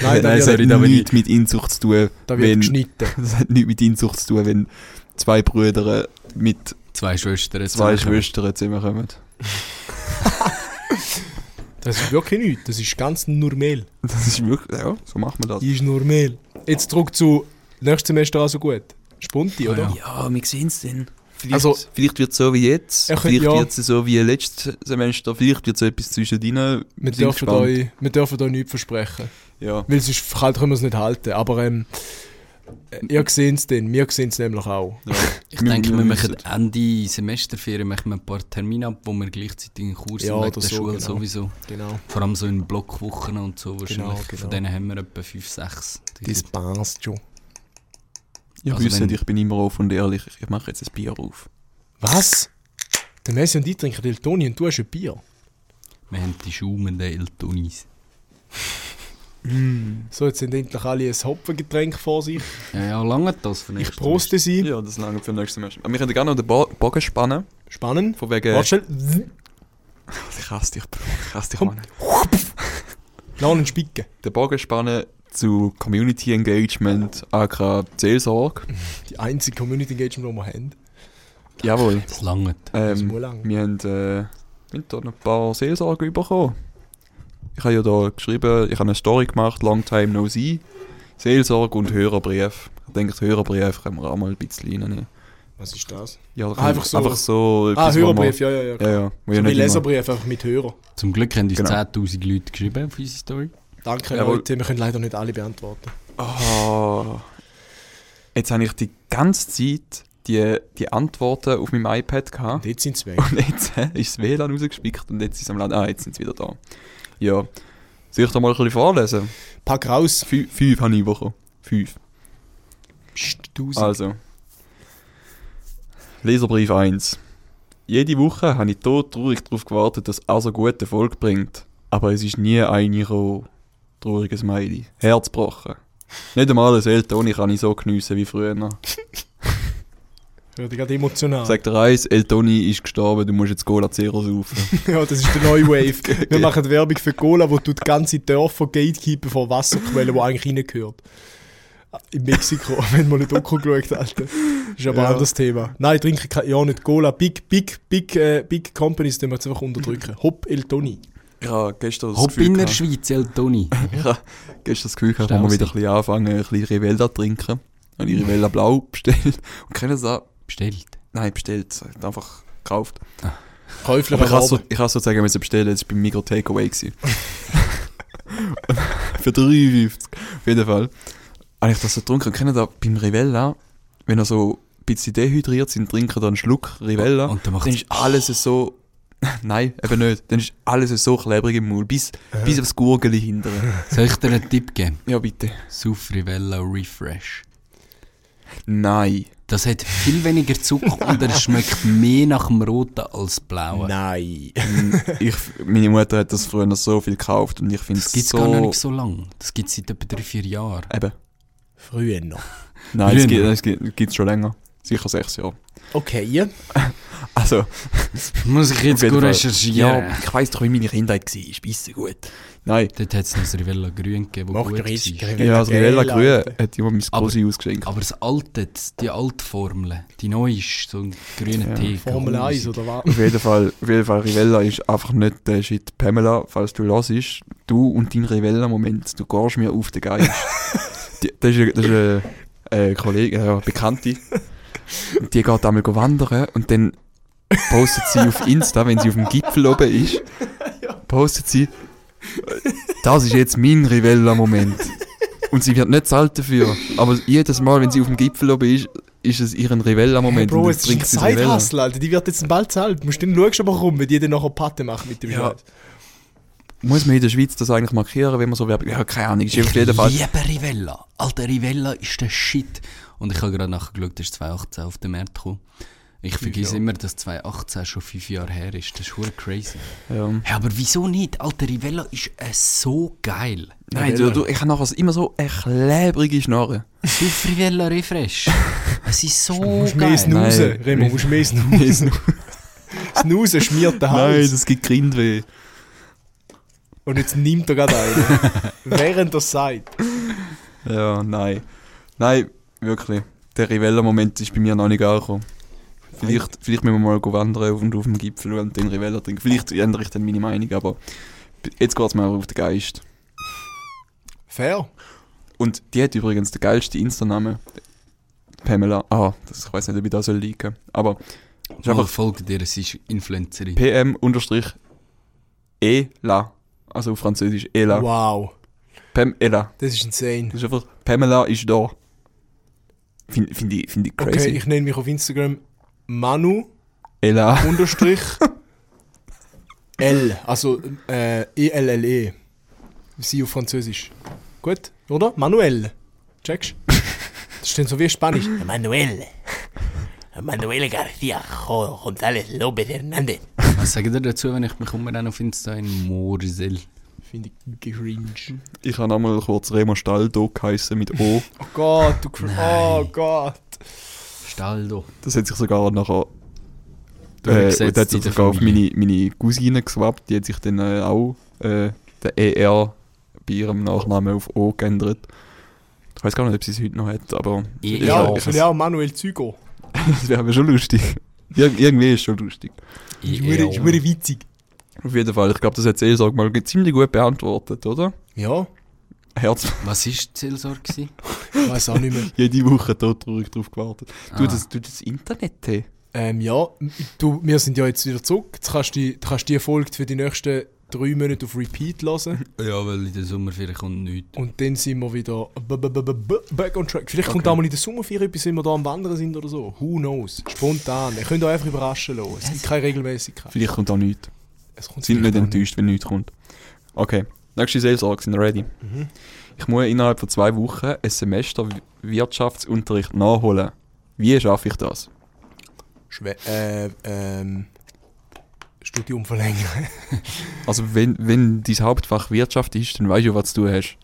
Nein, Nein, da das hat ich- nichts mit Inzucht zu tun. da wird wenn, geschnitten. das hat nichts mit Inzucht zu tun, wenn zwei Brüder mit Zwei Schwestern. zwei. Schwestern zusammenkommen. Das ist wirklich nichts. Das ist ganz normal. Das ist wirklich, ja, so macht man das. Die ist normal. Jetzt zurück zu nächstes Semester also gut. Spunti, Ah, oder? ja. Ja, wir sehen es dann. Vielleicht, Also- vielleicht wird es so wie jetzt, Ja, vielleicht ja. wird es so wie letztes Semester, vielleicht wird es etwas zwischen denen. Wir dürfen, euch, wir dürfen euch nichts versprechen. Ja. Weil sonst kalt können wir es nicht halten. Aber ähm, äh, ihr seht es dann. Wir sehen es nämlich auch. ja. Ich denke, wir machen wissen- Ende Semesterferien machen wir ein paar Termine ab, wo wir gleichzeitig in Kurs Ja, oder der so, Schule genau. sowieso. Genau. Vor allem so in Blockwochen und so wahrscheinlich. genau. Von denen haben wir etwa 5, 6. Das passt schon. Ihr Also wisst, wenn- ich bin immer offen und ehrlich. Ich mache jetzt ein Bier auf. Was? Der Messi und ich trinken El Toni und du hast ein Bier. Wir haben die schaumenden Eltonis. So, jetzt sind endlich alle ein Hopfengetränk vor sich. Ja, ja, lange das für Ich nächstes proste sie. Ja, das lange für nächstes. Aber wir können gerne noch den Bo Bogen spannen. Spannend. Von wegen. Warte schnell. Ich hasse dich, ich hasse dich, Komm. Mann. Lass ihn spicken. Den Bogen spannen zu Community Engagement, aka Seelsorge. Die einzige Community Engagement, die wir haben. Jawohl. Das lange. Das ist Ähm, mal lang. wir haben, äh, wir haben da noch ein paar Seelsorge bekommen. Ich habe ja da geschrieben, ich habe eine Story gemacht, Long Time No See. Seelsorge und Hörerbrief. Ich denke, Hörerbrief können wir auch mal ein bisschen reinnehmen. Was ist das? Ja, Ah, einfach so. Einfach so Ah, Hörerbrief, ja, ja, ja. Man, ja, ja. So Leserbrief, einfach mit Hörer. Zum Glück haben uns Genau. 10.000 Leute geschrieben auf unsere Story. Danke, Jawohl. Leute. Wir können leider nicht alle beantworten. Ah. Jetzt habe ich die ganze Zeit die, die Antworten auf meinem iPad gehabt. Und jetzt sind es weg. Und jetzt äh, ist das WLAN rausgespickt und jetzt ist es am Land. Ah, jetzt sind sie wieder da. Ja. Soll ich da mal ein bisschen vorlesen? Pack raus. Fü fünf habe ich bekommen. Fünf. Psst, tausend. Also. Leserbrief 1. Jede Woche habe ich todtraurig darauf gewartet, dass er so gute Erfolg bringt. Aber es ist nie eine gekommen. Trauriges Smiley. Herzbrochen. Nicht einmal ein Eltoni kann ich so geniessen wie früher. Hört gerade emotional. Sagt der Reis, Eltoni ist gestorben, du musst jetzt Cola Zero saufen. ja, das ist der neue Wave. Wir machen Werbung für Cola, wo du die ganze Dörfer gatekeepen vor Wasserquellen, die eigentlich reingehört. In Mexiko, wenn man nicht Doku geschaut Alter. Ist aber Ja. ein anderes Thema. Nein, ich trinke ja nicht Cola. Big, big, big, äh, big Companies, die wir jetzt einfach unterdrücken. Hopp El Toni. Ich habe gestern das Hopp Gefühl in der gehabt, Schweiz, Eltoni. ich habe gestern das Gefühl gehabt, wenn wir wieder ein bisschen anfangen, ein bisschen Rivella zu trinken. Habe ich Rivella Blau bestellt. Und kennen Sie das? Bestellt. Nein, bestellt. Einfach gekauft. Käuflich Aber ich habe so, ich habe sozusagen müssen bestellen, das war beim Migros Takeaway. Für 3,50. Auf jeden Fall. Habe ich das so getrunken. Und kennen da beim Rivella, wenn er so ein bisschen dehydriert sind, trinken da einen Schluck Rivella. Und dann dann ist alles so. Nein, eben nicht. Dann ist alles so klebrig im Mund. Bis, bis aufs Gurgeli hinterher. Soll ich dir einen Tipp geben? Ja, bitte. Sufrivella Refresh. Nein. Das hat viel weniger Zucker und es schmeckt mehr nach dem Roten als Blauen. Nein. ich, meine Mutter hat das früher noch so viel gekauft und ich finde es Das gibt es so... gar noch nicht so lang. Das gibt es seit etwa drei, vier Jahren. Eben. Früher noch. Nein, es Früher gibt noch. es gibt, gibt's schon länger. Sicher sechs Jahre. Okay, ja. Also, Muss ich jetzt gut recherchieren. Ja, ich weiss doch, wie meine Kindheit war. Spisse gut. Nein. Dort hat es noch das Rivella Grün gegeben, das gut war. Ja, das Rivella Grün Alter. hat jemand mein Aber- Grossi ausgeschenkt. Aber das alte, die alte Formel, die neue ist so ein grüner Ja. Tee. Formel 1 grusig. oder was? Auf jeden Fall, auf jeden Fall, Rivella ist einfach nicht der Shit. Pamela, falls du hörst, du und dein Rivella-Moment, du gehst mir auf den Geist. Das ist, das ist Kollegin, ja, eine Bekannte. Und die geht einmal wandern und dann postet sie auf Insta, wenn sie auf dem Gipfel oben ist, postet sie, das ist jetzt mein Rivella-Moment. Und sie wird nicht zahlt dafür. Aber jedes Mal, wenn sie auf dem Gipfel oben ist, ist es ihren Hey, Rivella-Moment. Bro, und es ist ein. Side-Hustle, Alter. Die wird jetzt bald zahlt. Du musst dann schaust aber rum, wenn die dann nachher Patte macht mit dem Ja. Scheiß. Muss man in der Schweiz das eigentlich markieren, wenn man so Werbung... Ja, keine Ahnung, ist auf jeden Fall... Liebe Rivella. Alter, Rivella ist der Shit. Und ich habe gerade nachher geschaut, das ist 2018 auf den Markt gekommen. Ich vergesse immer, dass 2018 schon fünf Jahre her ist. Das ist hure crazy. Ja. Hey, aber wieso nicht? Alter, Rivella ist äh, so geil. Nein, du, du, ich habe nachher immer so eine klebrige Schnorre. Du Rivella Refresh. Es ist so Du musst geil. mehr snoosen, Nein. Remo, du musst mehr snoosen. snoosen schmiert den Nein, Hals. das gibt Grindweh. Und jetzt nimmt er gerade einen. Während er sagt. Ja, nein. Nein, wirklich. Der Rivella-Moment ist bei mir noch nicht angekommen. Vielleicht, vielleicht müssen wir mal wandern und auf dem Gipfel und den Rivella trinken. Vielleicht ändere ich dann meine Meinung, aber jetzt geht es mir auf den Geist. Fair. Und die hat übrigens den geilsten Insta-Namen. Pamela. Ah, das, ich weiß nicht, ob ich da soll liegen. Aber Mal einfach folgt dir, es ist Influencerin. PM unterstrich Ela. Also auf Französisch Ela. Wow. Pam Ela. Das ist insane. Das ist einfach, Pamela ist da. Finde find ich, find ich crazy. Okay, ich nenne mich auf Instagram Manu Ela. unterstrich L. Also äh, E-L-L-E. Sie auf Französisch. Gut, oder? Manuel. Checkst Das steht so wie Spanisch. Manuel. Manuel García Jo- González López Hernández. Was sagt ihr dazu, wenn ich mich umrenne auf Insta in Morsel? Finde ich cringe. Ich habe nochmal kurz Remo Staldo geheißen mit O. Oh Gott, du cr Oh Gott. Staldo. Das hat sich sogar nachher. Äh, und hat sich sogar auf meine, meine Cousine geswappt. Die hat sich dann äh, auch äh, der ER bei ihrem Nachnamen auf O geändert. Ich weiß gar nicht, ob sie es heute noch hat, aber Ja, Ja, ich, ich will ja auch Manuel Zügo. das wäre aber schon lustig. Ir irgendwie ist es schon lustig. Ist wirklich- ist witzig. Auf jeden Fall, ich glaube, das hat Seelsorge mal ziemlich gut beantwortet, oder? Ja, Herz Was war die Seelsorge? gewesen? ich weiß auch nicht mehr. jede Woche todtraurig drauf gewartet. Du, Ah. das, du, das Internet, hey. Ähm, ja, du, wir sind ja jetzt wieder zurück. Jetzt kannst du die, du kannst die Folge für die nächsten drei Monate auf Repeat hören. Ja, weil in der Sommerferien kommt nichts. Und dann sind wir wieder b- b- b- b- back on track. Vielleicht kommt Okay. auch mal in der Sommerferien etwas, wenn wir da am Wandern sind oder so. Who knows? Spontan. Ihr könnt euch einfach überraschen lassen. Es gibt keine Regelmäßigkeit. Vielleicht kommt auch nichts. Es kommt Sind nicht vielleicht auch enttäuscht, wenn nichts kommt. Okay, nächste Seelsorge, sind ready. Mhm. Ich muss innerhalb von zwei Wochen ein Semester Wirtschaftsunterricht nachholen. Wie schaffe ich das? Schwer. Äh, ähm. Studium verlängern. Also wenn, wenn dein Hauptfach Wirtschaft ist, dann weißt du, was du hast.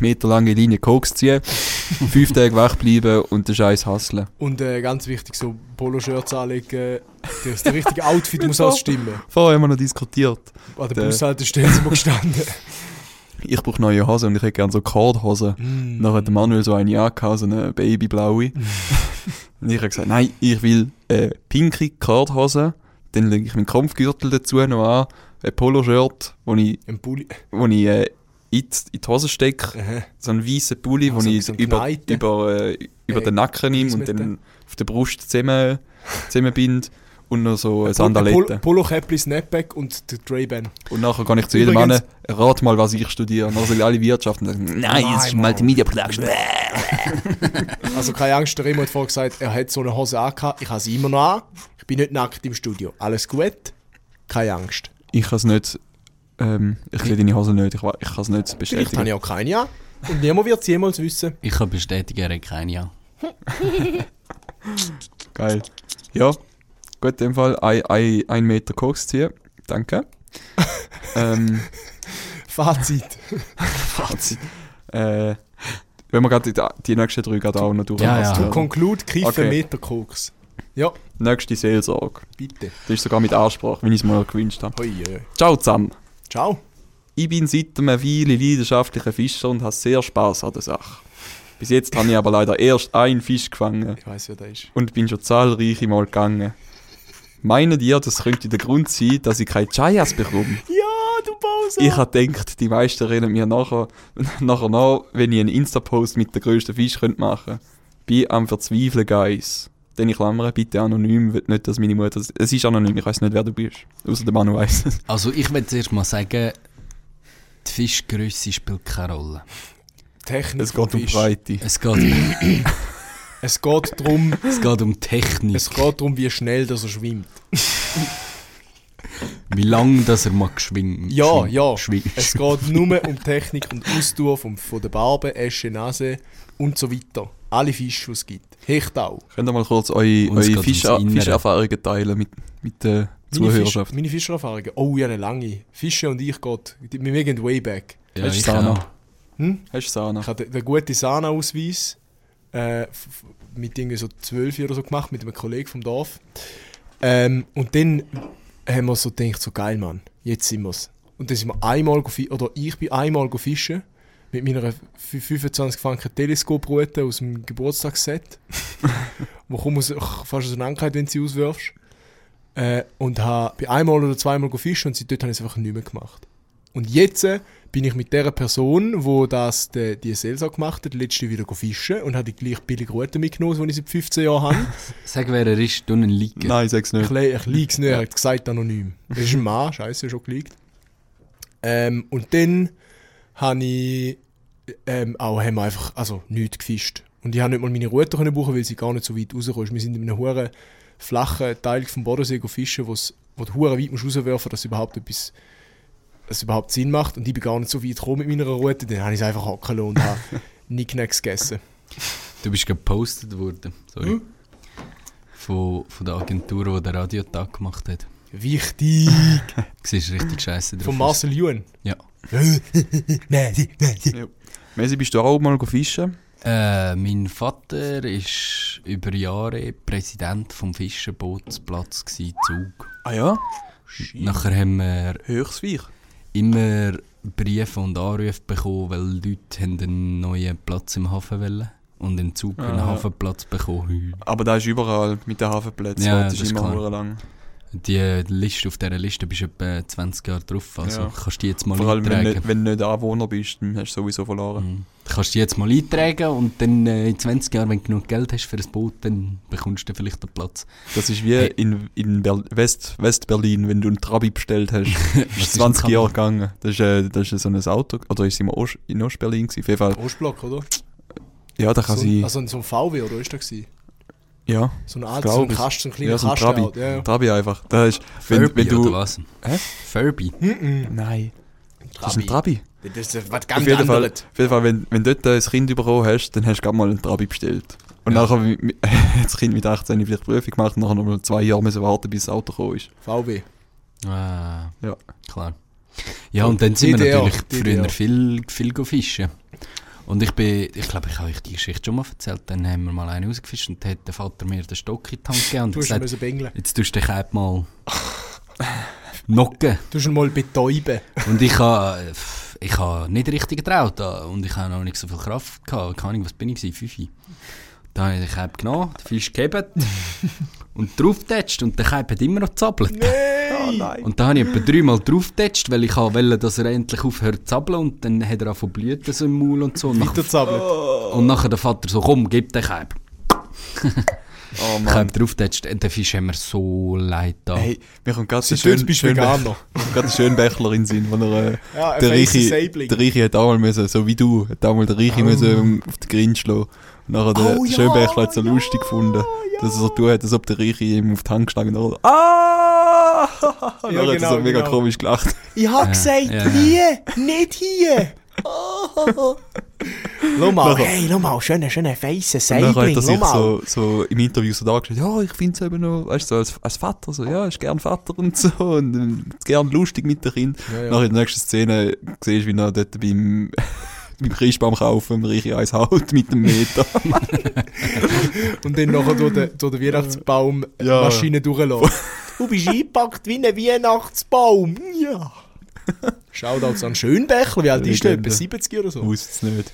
Meterlange Linie Koks ziehen, fünf Tage wach bleiben und den Scheiß hasseln. Und äh, ganz wichtig, so Poloshirts anlegen. Das richtige Outfit muss auch stimmen. Vorher haben wir noch diskutiert. An der Bushaltestelle sind wir gestanden. Ich brauche neue Hosen und ich hätte gerne so Kordhosen. Mm. Dann hat der Manuel so eine angehabt, so eine babyblaue. und ich habe gesagt, nein, ich will äh, pinke Kordhosen. Dann lege ich meinen Kampfgürtel dazu noch an, ein Poloshirt, wo ich, Ein Pulli. wo ich äh, in, die, in die Hose stecke. Aha. So einen weißen Pulli, Ah, wo so- ich so über, über, äh, über Äh, den Nacken nehme und dann auf der Brust zusammen, zusammenbinde. Und noch so eine Sandalette. Polo Käppli, Snapback und der Ray-Ban. Und nachher kann ich zu jedem Mann, rat mal, was ich studiere. Und dann sagen alle Wirtschaft und sagen, nein, es ist. Multimedia Production. Also keine Angst, der Remo hat vorhin gesagt, er hat so eine Hose angehabt. Ich habe sie immer noch an. Ich bin nicht nackt im Studio. Alles gut. Keine Angst. Ich kann es nicht, ähm, ich sehe deine Hose nicht, ich, ich kann es nicht Vielleicht bestätigen. habe ich auch keine an. Und niemand wird es jemals wissen. Ich kann bestätigen, er hat keine ja. Geil. Ja, gut, in dem Fall ein, ein, ein Meter Koks ziehen. Danke. ähm, Fazit. Fazit. Äh, wenn wir gerade die, die nächsten drei gerade auch noch durch Ja, ja. To conclude, Kiffen Okay. Meter Koks. Ja, Nächste Seelsorge. bitte. Das ist sogar mit Ansprache, wie ich es mir gewünscht habe. Hoi, äh. Ciao zusammen. Ciao. Ich bin seit einer Weile leidenschaftlicher Fischer und habe sehr Spaß an der Sache. Bis jetzt habe ich aber leider erst einen Fisch gefangen Ich weiß, wer da ist. und bin schon zahlreiche Mal gegangen. Meinen ihr, das könnte der Grund sein, dass ich keine Chayas bekomme? Ja, du Pause. Ich habe gedacht, die meisten reden mir nachher, nachher nach, wenn ich einen Insta-Post mit der grössten Fisch könnte machen Bin am Verzweifeln, Guys. Denn ich klammere, bitte anonym, will nicht, dass meine Mutter... Es ist anonym, ich weiß nicht, wer du bist. Außer der Manu weiss es. Also ich will zuerst mal sagen, die Fischgröße spielt keine Rolle. Technik Es geht um Fisch. Breite. Es geht, Es geht darum, es geht um Technik. es geht darum, wie schnell dass er schwimmt. Wie lange dass er mag schwingen. Ja, schwing- ja. Schwing, Es geht nur um Technik und Ausdauer vom, von der Barbe, Esche, Nase und so weiter. Alle Fische, die es gibt. Hecht auch. Könnt ihr mal kurz eure, eure Fisch. Fischerfahrungen teilen mit, mit der Meine, Fisch, Zuhörerschaft? meine Fischererfahrungen. Oh, ja, eine lange. Fische und ich, Gott. Wir wir gehen way back. Ja, Hast du ich Sana? auch. Hm? Hast du Sana? Ich hatte den guten Sana-Ausweis äh, mit irgendwie so 12 oder so gemacht, mit einem Kollegen vom Dorf. Ähm, und dann haben wir so gedacht, so geil, Mann, jetzt sind wir's. Und dann sind wir einmal, oder ich bin einmal go fischen mit meiner fü- 25 Franken Teleskoproute aus dem Geburtstagsset, wo kaum aus- fast auseinandergeht, wenn du sie auswirfst. Äh, und ha, bin einmal oder zweimal go fischen und seitdem habe ich es einfach nicht mehr gemacht. Und jetzt äh, bin ich mit der Person, wo das die, die Selsa gemacht hat, letzte wieder fischen und habe die gleich billige Route mitgenommen, die ich seit 15 Jahren habe. Sag, wer er ist, du einen liegen. Nein, sag's ich nicht. ich liege es nicht, er hat gesagt anonym. Das ist ein Mann, scheiße, schon geleakt. Ähm, und dann habe ich ähm, auch haben wir einfach also, nichts gefischt. Und ich habe nicht mal meine Route können buchen, weil sie gar nicht so weit rauskommt. Wir sind in einem hohen flachen Teil vom Bodensee fischen, wo's, wo du weit musst rauswerfen dass überhaupt etwas dass es überhaupt Sinn macht. Und ich bin gar nicht so weit gekommen mit meiner Route. Dann habe ich es einfach hocken lassen und habe Nicknacks gegessen. Du bist gepostet worden. Sorry. Hm? Von, von der Agentur, die den Radiotag gemacht hat. Wichtig! Du siehst richtig scheiße drauf. Von. Marcel Juhn. Ja. nein, nein. Messi, bist du auch mal fischen? Äh, mein Vater war über Jahre Präsident vom Fischerbootsplatz gsi, Zug. Ah ja? Nachher haben wir Höchstweich. immer Briefe und Anrufe bekommen, weil Leute haben einen neuen Platz im Hafen wollen und in Zug einen Ah. Hafenplatz bekommen. Aber da ist überall mit den Hafenplätzen. Ja, das das ist immer lang. Die Liste, auf dieser Liste bist du etwa 20 Jahre drauf, also Ja. kannst du die jetzt mal Vor allem, wenn, eintragen. nicht, wenn du nicht Anwohner bist, dann hast du sowieso verloren. Mhm. Du kannst die jetzt mal eintragen und dann äh, in 20 Jahren, wenn du genug Geld hast für ein Boot, dann bekommst du vielleicht einen Platz. Das ist wie Hey. in, in Ber West, West-Berlin, wenn du einen Trabi bestellt hast. Was ist ist 20 ein Jahre gegangen. Das ist, äh, das ist so ein Auto, oder ist es Ost, in Ost-Berlin Fall. Ostblock, oder? Ja, da kann so, sie, also so ein VW, oder ist das gewesen? Ja, So ein Alt, glaub so ein. Kasten, so ein kleiner ja, so ein Kasten. Trabi. halt, Ja, ja. Trabi einfach. Da ist, wenn, Furby wenn du, oder was? Hä? Furby? Mhm. nein, das ist ein Trabi. Das ist was Auf ganz jeden, Fall, anderes. auf jeden Fall, wenn, wenn du dort ein Kind bekommen hast, dann hast du gerade mal einen Trabi bestellt. Und Ja. nachher hat das Kind mit 18 vielleicht Prüfung gemacht und nachher noch mal zwei Jahre müssen warten, bis das Auto gekommen ist. VW. Ah, Ja. klar. Ja, und dann sind wir natürlich früher viel, viel go fischen. Und ich bin, ich glaube, ich habe euch die Geschichte schon mal erzählt. Dann haben wir mal einen rausgefischt und dann hat der Vater mir den Stock in die Hand gegeben und gesagt, jetzt tust du dich halt mal knocken. Du hast ihn mal betäuben. Und ich habe ich ha nicht richtig getraut und ich habe noch nicht so viel Kraft gehabt. Keine Ahnung, was bin ich gewesen? Fünfi. Da habe ich den Keib genommen, den Fisch gegeben und draufgetatscht und der Keib hat immer noch gezappelt. Oh nein. Und da habe ich etwa dreimal draufgetatscht, weil ich wollte, dass er endlich aufhört zu zappeln und dann hat er auch von Blüten so im Maul und so. Und, nach, Weiterzappelt. und nachher der Vater so, komm, gib den Keib. Oh Ich Mann. habe draufgetatscht und der Fisch hat mir so leid da. Hey, mir kommt gerade der schön, bist du schön, Veganer. gerade der Schönbächler in den Sinn, wo er, äh, Ja, der Reiche, der Reiche hat auch mal müssen, so wie du, hat auch mal der Reiche Oh. müssen auf den Grin schlagen. Und nachher der Oh, ja, Schönbächler hat so ja, lustig gefunden, ja. dass er so tun hat, als ob der Reiche ihm auf die Hand geschlagen hat. er- Ah! Und Ja, dann hat er so genau, mega genau. komisch gelacht. Ich hab Ja, gesagt, hier, nicht hier. Oh. Schau mal, Nachher- hey, schau mal, schöner, schöner feisen Und dann hat er schau sich mal. so, so im Interview so dargestellt, ja, ich finde es eben noch, weißt du, so als, als Vater, so, ja, ist gern Vater und so, und äh, gern lustig mit den Kindern. Ja, ja. Nachher in der nächsten Szene siehst du, wie er dort beim, beim Christbaum kaufen, im Reiche eins haut mit dem Meter. Und dann nachher durch den, durch den Weihnachtsbaum Ja. Maschine durchlassen. Du bist eingepackt wie ein Weihnachtsbaum. Ja. Shoutouts an Schönbächler. Wie alt ist der? Etwa 70 oder so? Wusste es nicht.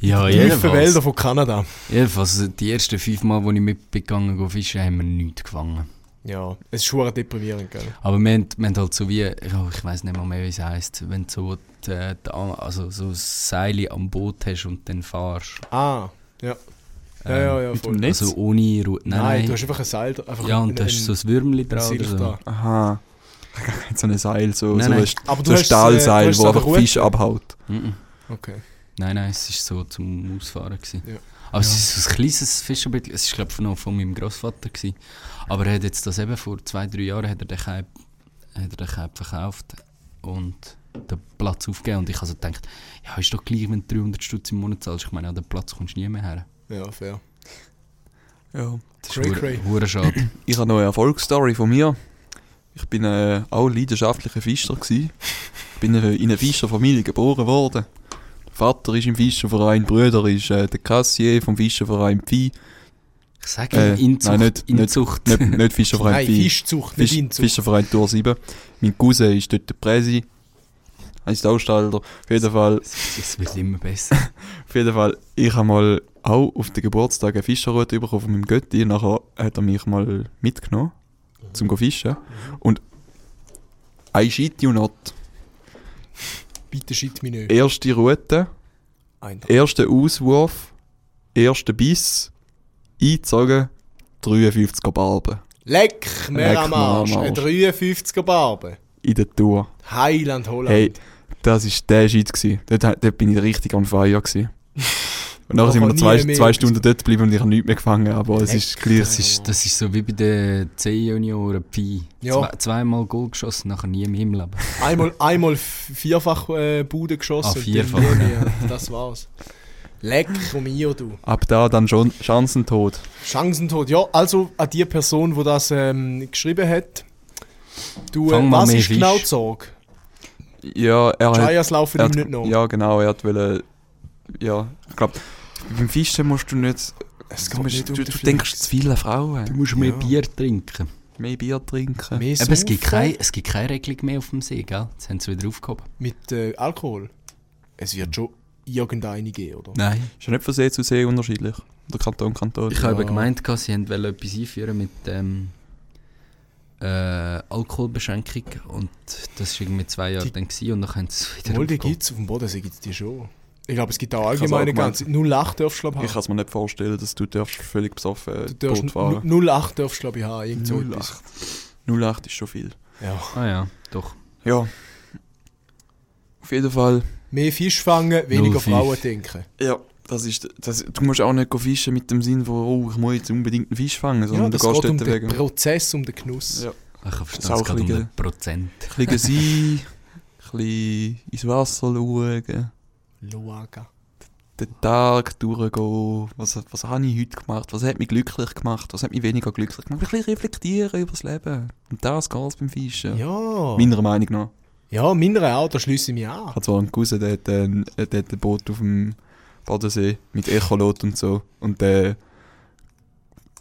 Ja, Tiefe jedenfalls. Wälder von Kanada. Jedenfalls, die ersten fünf Mal, wo ich mitgegangen bin fischen, haben wir nichts gefangen. Ja, es ist schon deprimierend, gell? Aber wir haben, wir haben halt so wie, ja, ich weiß nicht mal mehr, wie es heisst, wenn du so, die, die, also so Seile am Boot hast und dann fahrst. Ah, ja. Ja, ja, ja, mit voll. dem Netz? Also ohne Ru Nein, Nein, du hast einfach ein Seil. Einfach Ja, und da hast so ein Würmli ein dran oder so. da. Aha. so ein Seil, so, Nein, so nein. ein, du so ein äh, Stahlseil, du hast wo einfach. Fisch abhaut. Mhm. Okay. Nein, nein, es war so zum Ausfahren. Gewesen. Ja. Aber es ist so ein kleines Fischerbeet, es ist glaube ich noch von meinem Großvater gewesen. Aber er hat jetzt das eben vor zwei, drei Jahren hat er den Keib, hat er den Keib verkauft und den Platz aufgegeben. Und ich also gedacht, ja ist doch gleich, wenn du 300 Stutz im Monat zahlst. Ich meine, an den Platz kommst du nie mehr her. Ja, fair. Ja. Cray, cray. Hure schade. Ich habe noch eine Erfolgsstory von mir. Ich bin äh, auch leidenschaftlicher Fischer gsi. Ich bin äh, in einer Fischerfamilie geboren worden. Vater ist im Fischerverein, Bruder ist äh, der Kassier vom Fischerverein Pfi. Ich sage Äh, Inzucht. nein, nicht- nicht- Inzucht. Nicht, nicht Fischerverein Nein. Fischzucht, nicht Fisch, Inzucht. Fischerverein Tour 7. Mein Cousin ist dort der Präsi. Eins der Aussteller. Auf jeden Fall, Es wird immer besser. auf jeden Fall, ich habe mal auch auf den Geburtstag eine Fischerroute bekommen von meinem Götti. Nachher hat er mich mal mitgenommen, zum go fischen. Und I shit you not. Bitte shit mich nicht. Erste Route, Ein erster Auswurf, erster Biss, eingezogen, 53er Barben Leck, am mir am Arsch. Ein Arsch. 53er Barbe. in der Tour. Heiland Holland. Hey, das war der Shit. Dort, dort bin ich richtig on fire. Und nachher sind wir noch zwei, zwei Stunden dort geblieben und ich habe nichts mehr gefangen, aber es ist gleich. Das ist, das ist so wie bei den C-Junioren Pi. Ja. Zwei, zweimal Goal geschossen, nachher nie mehr im Leben. Einmal, einmal vierfach äh, Bude geschossen. Ah, vierfach, ja. Das war's. Leck, um ihr, du. Ab da dann schon Chancentod. Chancentod. Ja, also an die Person, die das ähm, geschrieben hat. Du, äh, was ist genau Fisch. die Sorge? Ja, er hat. Chayas laufen Er ihm hat nicht nach. ja, genau, er hat wollen. Ja, ich glaube, beim Fischen musst du nicht. Es Du, musst, nicht du, du denkst zu viele Frauen. Du musst mehr Ja. Bier trinken. Mehr Bier trinken. Mehr Aber es gibt, saufen kein, es gibt keine Regelung mehr auf dem See, gell? Jetzt haben sie wieder aufgehoben. Mit äh, Alkohol. Es wird schon irgendeine geben, oder? Nein. Ist ja nicht von See zu See unterschiedlich. Der Kanton, Kanton. Ich habe Ja. eben gemeint, sie wollten etwas einführen mit ähm, äh, Alkoholbeschränkung und das war irgendwie zwei Jahre Die- dann gewesen, und dann haben sie es wieder Obwohl, die gibt es auf dem Bodensee gibt's die schon. Ich glaube, es gibt auch hab's allgemeine auch ganze. 08 darfst du, glaube Ich ich, kann es mir nicht vorstellen, dass du darfst völlig besoffen Du darfst Boot fahren. 08 darfst du, glaube ich, haben. Irgend so 08. etwas. 08 ist schon viel. Ja. Ah ja, doch. Ja. Auf jeden Fall. Mehr Fisch fangen, weniger 05. Frauen denken. Ja, das ist, das, du musst auch nicht go fischen mit dem Sinn von, oh, ich muss jetzt unbedingt einen Fisch fangen, Ja, sondern das du gehst geht um den wegen. Prozess, um den Genuss. Ja. Ich auch es geht um ein den Prozent. Ein bisschen sein, ein bisschen ins Wasser schauen, Luaga. den Tag durchgehen. Was, was habe ich heute gemacht? Was hat mich glücklich gemacht? Was hat mich weniger glücklich gemacht? Ein bisschen reflektieren über das Leben. Und das geht es beim Fischen. Ja. Meiner Meinung nach. Ja, meiner auch, da schließe ich mich Ich an. habe zwar einen Cousin, der hat, ein, der hat ein Boot auf dem Bodensee mit Echolot und so. Und der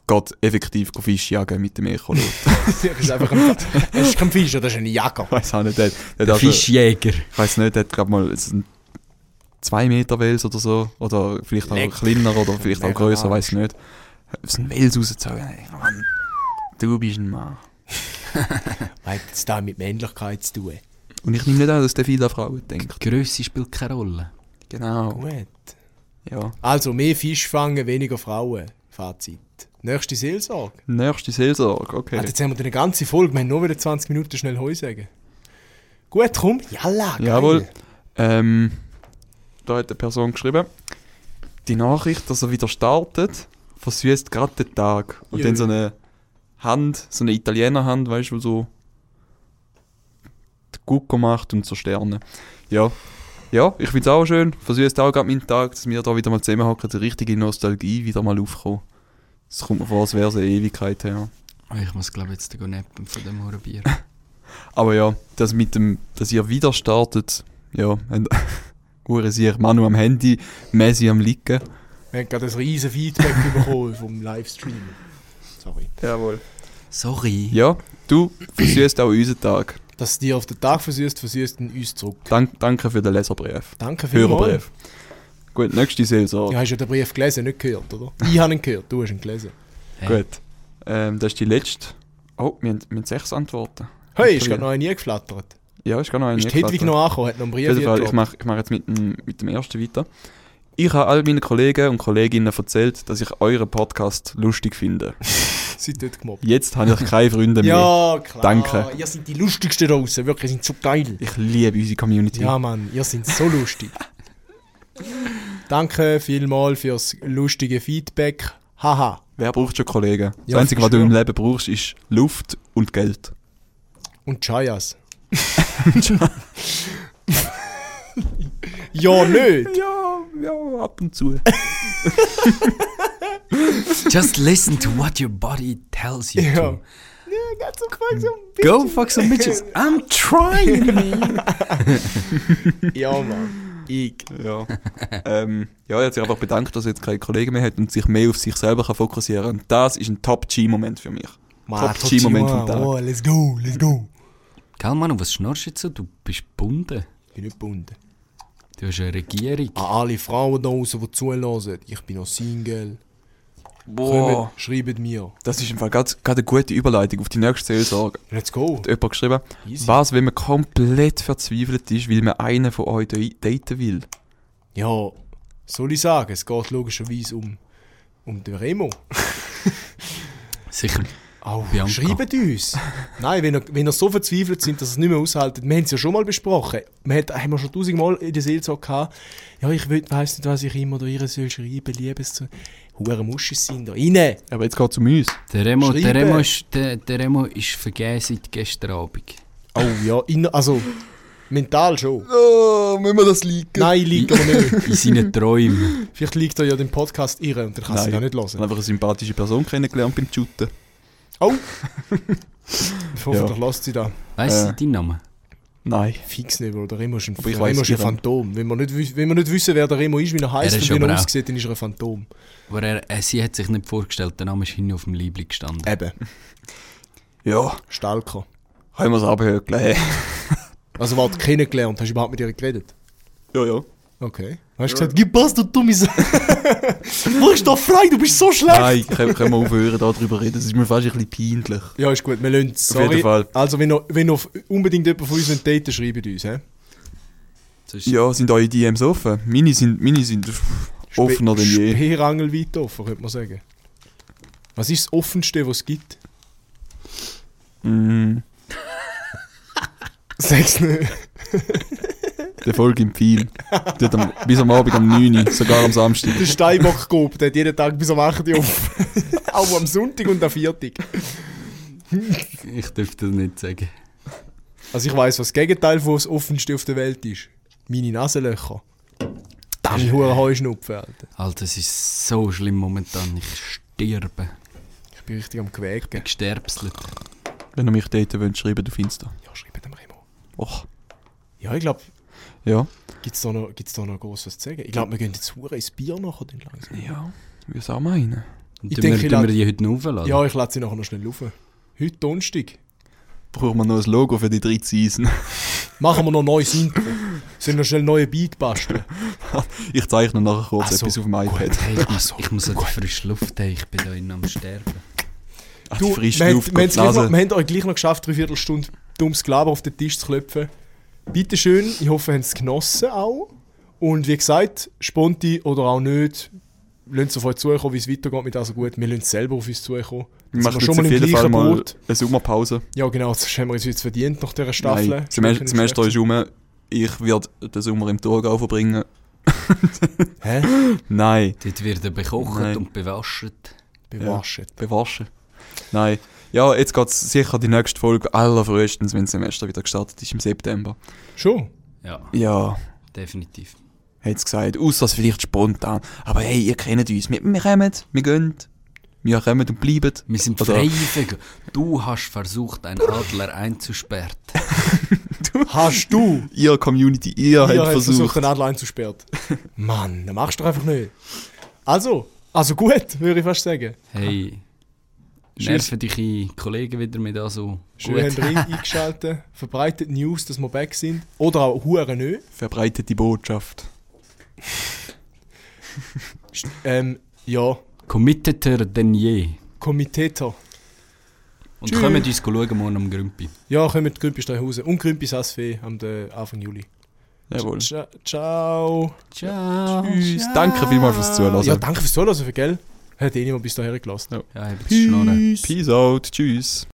geht effektiv go Fisch jagen mit dem Echolot. das ist einfach ein, das ist kein Fisch, das ist ein Jager. ich weiß auch nicht, der, der, Der der Fischjäger. Ich weiß nicht, der hat glaube mal so einen 2 Meter Wels oder so. Oder vielleicht auch Leck. kleiner oder vielleicht auch größer, weiß ich nicht. So einen Wels rausgezogen. Mann, du bist ein Mann. Hat es da mit Männlichkeit zu tun? Und ich nehme nicht an, dass der viele an Frauen denkt. Grösse spielt keine Rolle. Genau. Gut. Ja. Also, mehr Fisch fangen, weniger Frauen. Fazit. Nächste Seelsorge. Nächste Seelsorge, okay. Alter, jetzt haben wir eine ganze Folge. Wir haben nur wieder 20 Minuten schnell Heu sagen. Gut, komm. Jalla, geil. Jawohl. Ähm, da hat eine Person geschrieben, die Nachricht, dass er wieder startet, versüßt gerade den Tag. Und Jö. dann so eine Hand, so eine Italienerhand, weißt du, so die Gucko macht und so Sterne. Ja. Ja, ich finde es auch schön. Versüßt auch gerade meinen Tag, dass wir da wieder mal zusammenhocken, die richtige Nostalgie wieder mal aufkommen. Es kommt mir vor, als wäre es eine Ewigkeit her. Oh, Ich muss glaube jetzt gehen nappen von dem Hurenbier. Aber ja, das mit dem, dass ihr wieder startet, ja, Hure sich Manu am Handy, Messi am Liegen. Wir haben gerade ein riesen Feedback bekommen vom Livestream. Sorry. Jawohl. Sorry. Ja, du versüßt auch unseren Tag. Dass du dir auf den Tag versüßt, versüßt ihn uns zurück. Dank, danke für den Leserbrief. Danke vielmals. Hörerbrief. Gut, nächste Seelsorge. Du hast ja den Brief gelesen, nicht gehört, oder? Ich habe ihn gehört, du hast ihn gelesen. Hey. Gut. Ähm, das ist die letzte. Oh, wir haben, wir haben sechs Antworten. Hey, ist gerade noch nie geflattert. Ja, ist gar noch eine. Ist Hedwig noch angekommen, hat noch einen Auf Brief jeden Fall, ich mache ich mach jetzt mit dem, mit dem ersten weiter. Ich habe all meinen Kollegen und Kolleginnen erzählt, dass ich euren Podcast lustig finde. Seid dort gemobbt. Jetzt habe ich keine Freunde mehr. Ja, klar. Danke. Ihr seid die lustigsten draußen, wirklich, ihr seid so geil. Ich liebe unsere Community. Ja, Mann, ihr seid so lustig. Danke vielmals fürs lustige Feedback. Haha. Wer braucht schon Kollegen? Das Ja, Einzige, was du im Leben brauchst, ist Luft und Geld. Und Chayas. ja, nicht. Ja, ja, ab und zu. Just listen to what your body tells you Ja. to. Ja, ganz so fuck so Go fuck some bitches. I'm trying, man. Ja, Mann. Ich. Ja. ähm, ja, er hat sich einfach bedankt, dass er jetzt keine Kollegen mehr hat und sich mehr auf sich selber kann fokussieren kann. Und das ist ein Top-G-Moment für mich. Top-G-Moment vom Tag. Oh, let's go, let's go. Gell, Manu, was schnurrst du jetzt so? Du bist gebunden. Ich bin nicht gebunden. Du hast eine Regierung. An alle Frauen da draußen, die zuhören, ich bin noch Single. Boah. Kommt, schreibt mir. Das ist im Fall gerade eine gute Überleitung auf die nächste Seelsorge. Let's go. Hat jemand geschrieben, Easy. was, wenn man komplett verzweifelt ist, weil man einen von euch da- daten will? Ja, soll ich sagen, es geht logischerweise um, um den Remo. Sicher. Oh, Bianca. schreibt uns. Nein, wenn ihr, wenn ihr so verzweifelt sind, dass ihr es nicht mehr aushaltet. Wir haben es ja schon mal besprochen. Wir hat, haben wir schon tausendmal in der Seelsorge gehabt. Ja, ich weiss nicht, was ich ihm oder ihr soll schreiben, Liebes zu... Hure Muschis sind da. Rein! Aber jetzt geht es um uns. Der Remo, der. Remo ist, der, der Remo ist vergeben seit gestern Abend. Oh ja, in, also... Mental schon. Oh, wenn wir das liegen. Nein, liegt aber nicht. In seinen Träumen. Vielleicht liegt er ja den Podcast irre und dann kann sie auch nicht Ich hören. habe einfach eine sympathische Person kennengelernt beim Shooten. Oh! Hoffentlich Ja. lässt sie da. Weißt Äh. du deinen Namen? Nein. Fix nicht, Bro. Der Remo ist ein, ich der Remo ist ein. Phantom. Wenn wir, nicht, wenn wir nicht wissen, wer der Remo ist, wie er heißt und wie er aussieht, dann ist er ein Phantom. Aber er, äh, sie hat sich nicht vorgestellt, der Name ist hinten auf dem Liebling gestanden. Eben. Ja, Stalker. haben wir es abhökeln. Hey. Also, warte, kennengelernt. Hast du überhaupt mit ihr geredet? Ja, ja. Okay. Hast du gesagt, gib was, du dumme Sau. Wo ist doch frei? Du bist so schlecht. Nein, können, können wir aufhören, darüber reden. Das ist mir fast ein bisschen peinlich. Ja, ist gut. Wir lassen es. Auf jeden Sorry. Fall. Also, wenn ihr, wenn ihr unbedingt jemanden von uns wollt daten schreibt uns. Ja, sind eure DMs offen? Meine sind, meine sind offener denn je. Speerangelweit offen, könnte man sagen. Was ist das Offenste, was es gibt? Mm, Sag's nicht. Der Folge im Pfeil. Die hat am, bis am Abend am 9 Uhr, sogar am Samstag. Der Steinbock gehoben, der hat jeden Tag bis am 8 Uhr auf. Auch am Sonntag und am Viertag. Ich dürfte das nicht sagen. Also ich weiss, was das Gegenteil von das Offenste auf der Welt ist. Meine Nasenlöcher. Dann hure Heuschnupfen, Alter. Alter, es ist so schlimm momentan. Ich sterbe. Ich bin richtig am Quäken. Gesterbselt. Wenn ihr mich daten wollt, schreibt auf Insta. Ja, schreib dem Remo. Och, Ja, ich glaube, ja. gibt's da noch, gibt's da noch groß was zu sagen? Ich glaube, wir gehen jetzt hure ins Bier nachher dann langsam. Ja, wie es auch meinen. Und Ich denke, wir, ich tun wir lad- die heute noch aufladen? Ja, ich lade sie nachher noch schnell rauf. Heute Donnerstag. Brauchen wir noch ein Logo für die drei Season. Machen wir noch ein neues Intro. Sollen wir schnell neue Beat basteln? Ich zeichne nachher kurz Ach so, etwas auf dem iPad. Hey, ich, Ach muss, so, ich muss an die frische Luft haben. Ich bin da innen am Sterben. Ach, Du, die frische wir, haben- Luft, wir, noch, Nase. wir haben euch gleich noch geschafft, drei Viertelstunde dummes Gelaber auf den Tisch zu klopfen. Bitte schön, ich hoffe, ihr habt es genossen auch. Und wie gesagt, Sponti oder auch nicht, lasst es auf euch zukommen, wie es weitergeht mit also gut. Wir lassen es selber auf uns zukommen. Wir machen sind jetzt auf jeden Fall mal Boot. eine Sommerpause. Ja genau, das haben wir uns jetzt verdient nach dieser Staffel. Nein, Semester, Semester ist rum. Ich werde den Sommer im Thurgau verbringen. Hä? Nein, Dort wird bekocht Nein. und bewaschen. Bewaschen. bewaschen. Nein. Ja, jetzt geht es sicher die nächste Folge allerfrühestens, wenn das Semester wieder gestartet ist im September. Schon? Ja, Ja, definitiv. es gesagt. Außer es vielleicht spontan. Aber hey, ihr kennt uns. Wir, wir kommen, wir gehen. Wir kommen und bleiben. Wir sind Freivögel. Du hast versucht, einen Adler einzusperren. Hast du? Ihr Community, ihr Ihr habt versucht, versucht. den Adler einzusperren. Mann, das machst du doch einfach nicht. Also, also gut, würde ich fast sagen. Hey. Nerven dich Kollegen wieder mit so Schön ihr rein- eingeschaltet. Verbreitet News, dass wir back sind. Oder auch Huren nicht. Verbreitet die Botschaft. Ähm, ja, Committeter denn je. Komiteter. Und Tschüss. kommen uns schauen morgen am Grümpi. Ja, kommen die Grümpis nach Hause. Und Grümpis Asfee am de- Anfang Juli. Jawohl. Ciao. Ciao. Ciao. Tschüss. Danke vielmals fürs Zuhören. Ja, danke fürs Zuhören, für gell? Hat eh niemand bis dahin gelassen. Ja, hab's Schnorren. Peace out. Tschüss.